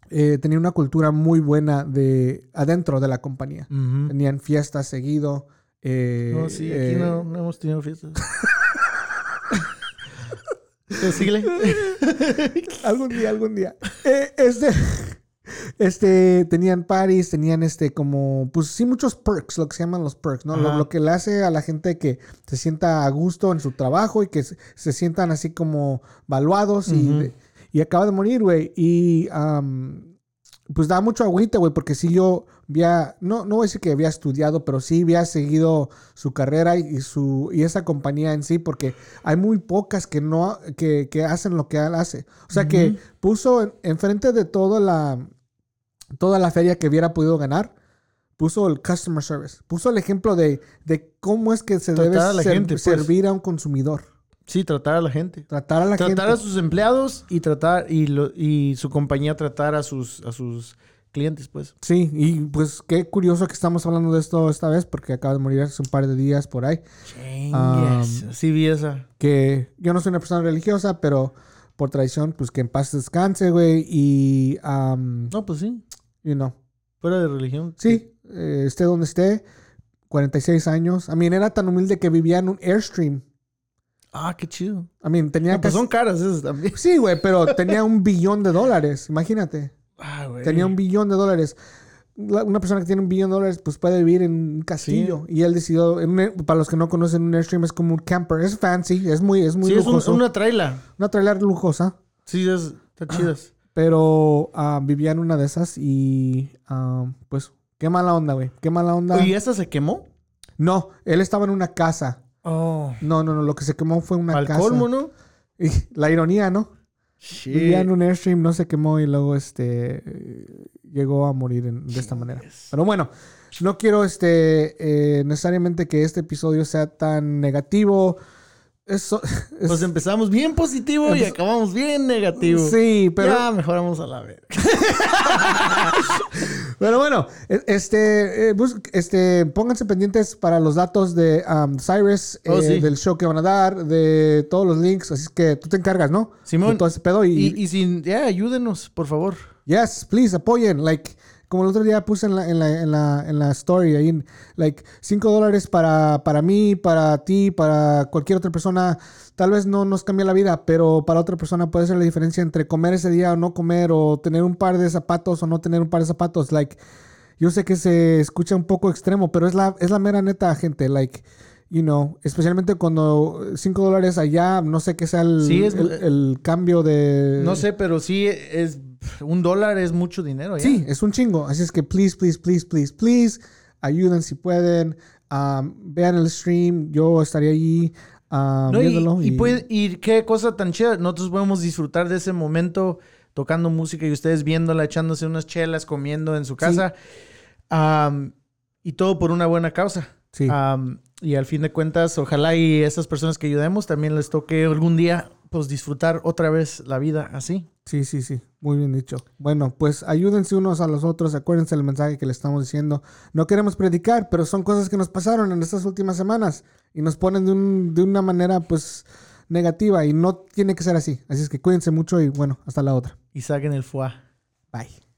eh, tenía una cultura muy buena de adentro de la compañía. Tenían fiestas seguido. eh,
No, sí, aquí
eh,
no, no hemos tenido fiestas. Síguele.
Algún día, algún día. Eh, este, este, tenían parties, tenían este como, pues sí, muchos perks, lo que se llaman los perks, ¿no? Lo, que le hace a la gente que se sienta a gusto en su trabajo y que se, se sientan así como valuados y,
Ujú.
Y acaba de morir, güey. Y am, pues da mucho agüite, güey, porque sí yo había, no, no voy a decir que había estudiado, pero sí había seguido su carrera y, su, y esa compañía en sí, porque hay muy pocas que no, que, que hacen lo que él hace. O sea que puso en- enfrente de toda la, toda la feria que hubiera podido ganar, puso el customer service, puso el ejemplo de, de cómo es que se
Tratar
debe
a la
ser-
gente, pues.
servir a un consumidor.
Sí, tratar a la gente.
Tratar a la
tratar
gente.
a sus empleados y tratar y, lo- y su compañía tratar a sus a sus clientes, pues.
Sí, y pues qué curioso que estamos hablando de esto esta vez, porque acaba de morir hace un par de días por ahí.
Chingues. sí vi esa.
Que yo no soy una persona religiosa, pero por tradición, pues que en paz descanse, güey. Y, um,
No, pues sí.
you know,
Fuera de religión.
sí, eh, esté donde esté, 46 años. A mí era tan humilde que vivía en un Airstream.
Ah, qué chido.
A mí tenía
No, pues son caras esas también.
Sí, güey, pero tenía un billón de dólares, imagínate.
Ah, güey.
Tenía un billón de dólares. La- Una persona que tiene un billón de dólares, pues puede vivir en un castillo. Y él decidió, en un- para los que no conocen, un Airstream es como un camper. Es fancy, es muy, es muy
Sí, es un- una traila.
Una trailer lujosa.
Sí, es, está chidas.
Pero ah, vivía en una de esas y ah, pues qué mala onda, güey. Qué mala onda.
Oye, ¿esta se quemó?
No, él estaba en una casa.
Oh.
No, no, no, lo que se quemó fue una
Al
casa.
colmo, ¿no?
Y la ironía, ¿no?
Sí.
Vivía en un Airstream, no se quemó y luego este llegó a morir en- de esta manera. Pero bueno, no quiero este eh, necesariamente que este episodio sea tan negativo. Eso, es-
Pues empezamos bien positivo y acabamos bien negativo.
sí, pero
Ya mejoramos a la vez.
Pero bueno, e- este, eh, bus- este, pónganse pendientes para los datos de um, Cyrus,
Oh,
eh,
sí.
del show que van a dar, de todos los links. Así es que tú te encargas, ¿no?
Simón,
De todo ese pedo. Y,
Y, y sin, ya, ayúdenos, por favor.
yes, please, apoyen. Like, como el otro día puse en la, en la, en la, en la story ahí, like, 5 dólares para, para mí, para ti, para cualquier otra persona. Tal vez no nos cambie la vida, pero para otra persona puede ser la diferencia entre comer ese día o no comer, o tener un par de zapatos o no tener un par de zapatos. Like, yo sé que se escucha un poco extremo, pero es la, es la mera neta, gente. Like, you know, especialmente cuando 5 dólares allá, no sé qué sea el,
Sí, es-
el, el cambio de.
No sé, pero sí es... Un dólar es mucho dinero, ¿ya?
Sí, es un chingo. Así es que, please, please, please, please, please, ayuden si pueden. Um, vean el stream. Yo estaré allí um,
No, y,
viéndolo.
y puede- y qué cosa tan chida. Nosotros podemos disfrutar de ese momento tocando música y ustedes viéndola, echándose unas chelas, comiendo en su casa. Am, y todo por una buena causa.
Sí.
Y al fin de cuentas, ojalá y esas personas que ayudemos también les toque algún día pues disfrutar otra vez la vida así.
Sí, sí, sí. Muy bien dicho. Bueno, pues ayúdense unos a los otros. Acuérdense el mensaje que le estamos diciendo. No queremos predicar, pero son cosas que nos pasaron en estas últimas semanas y nos ponen de, un- de una manera, pues, negativa y no tiene que ser así. Así es que cuídense mucho y bueno, hasta la otra.
Y saquen el foie.
Bye.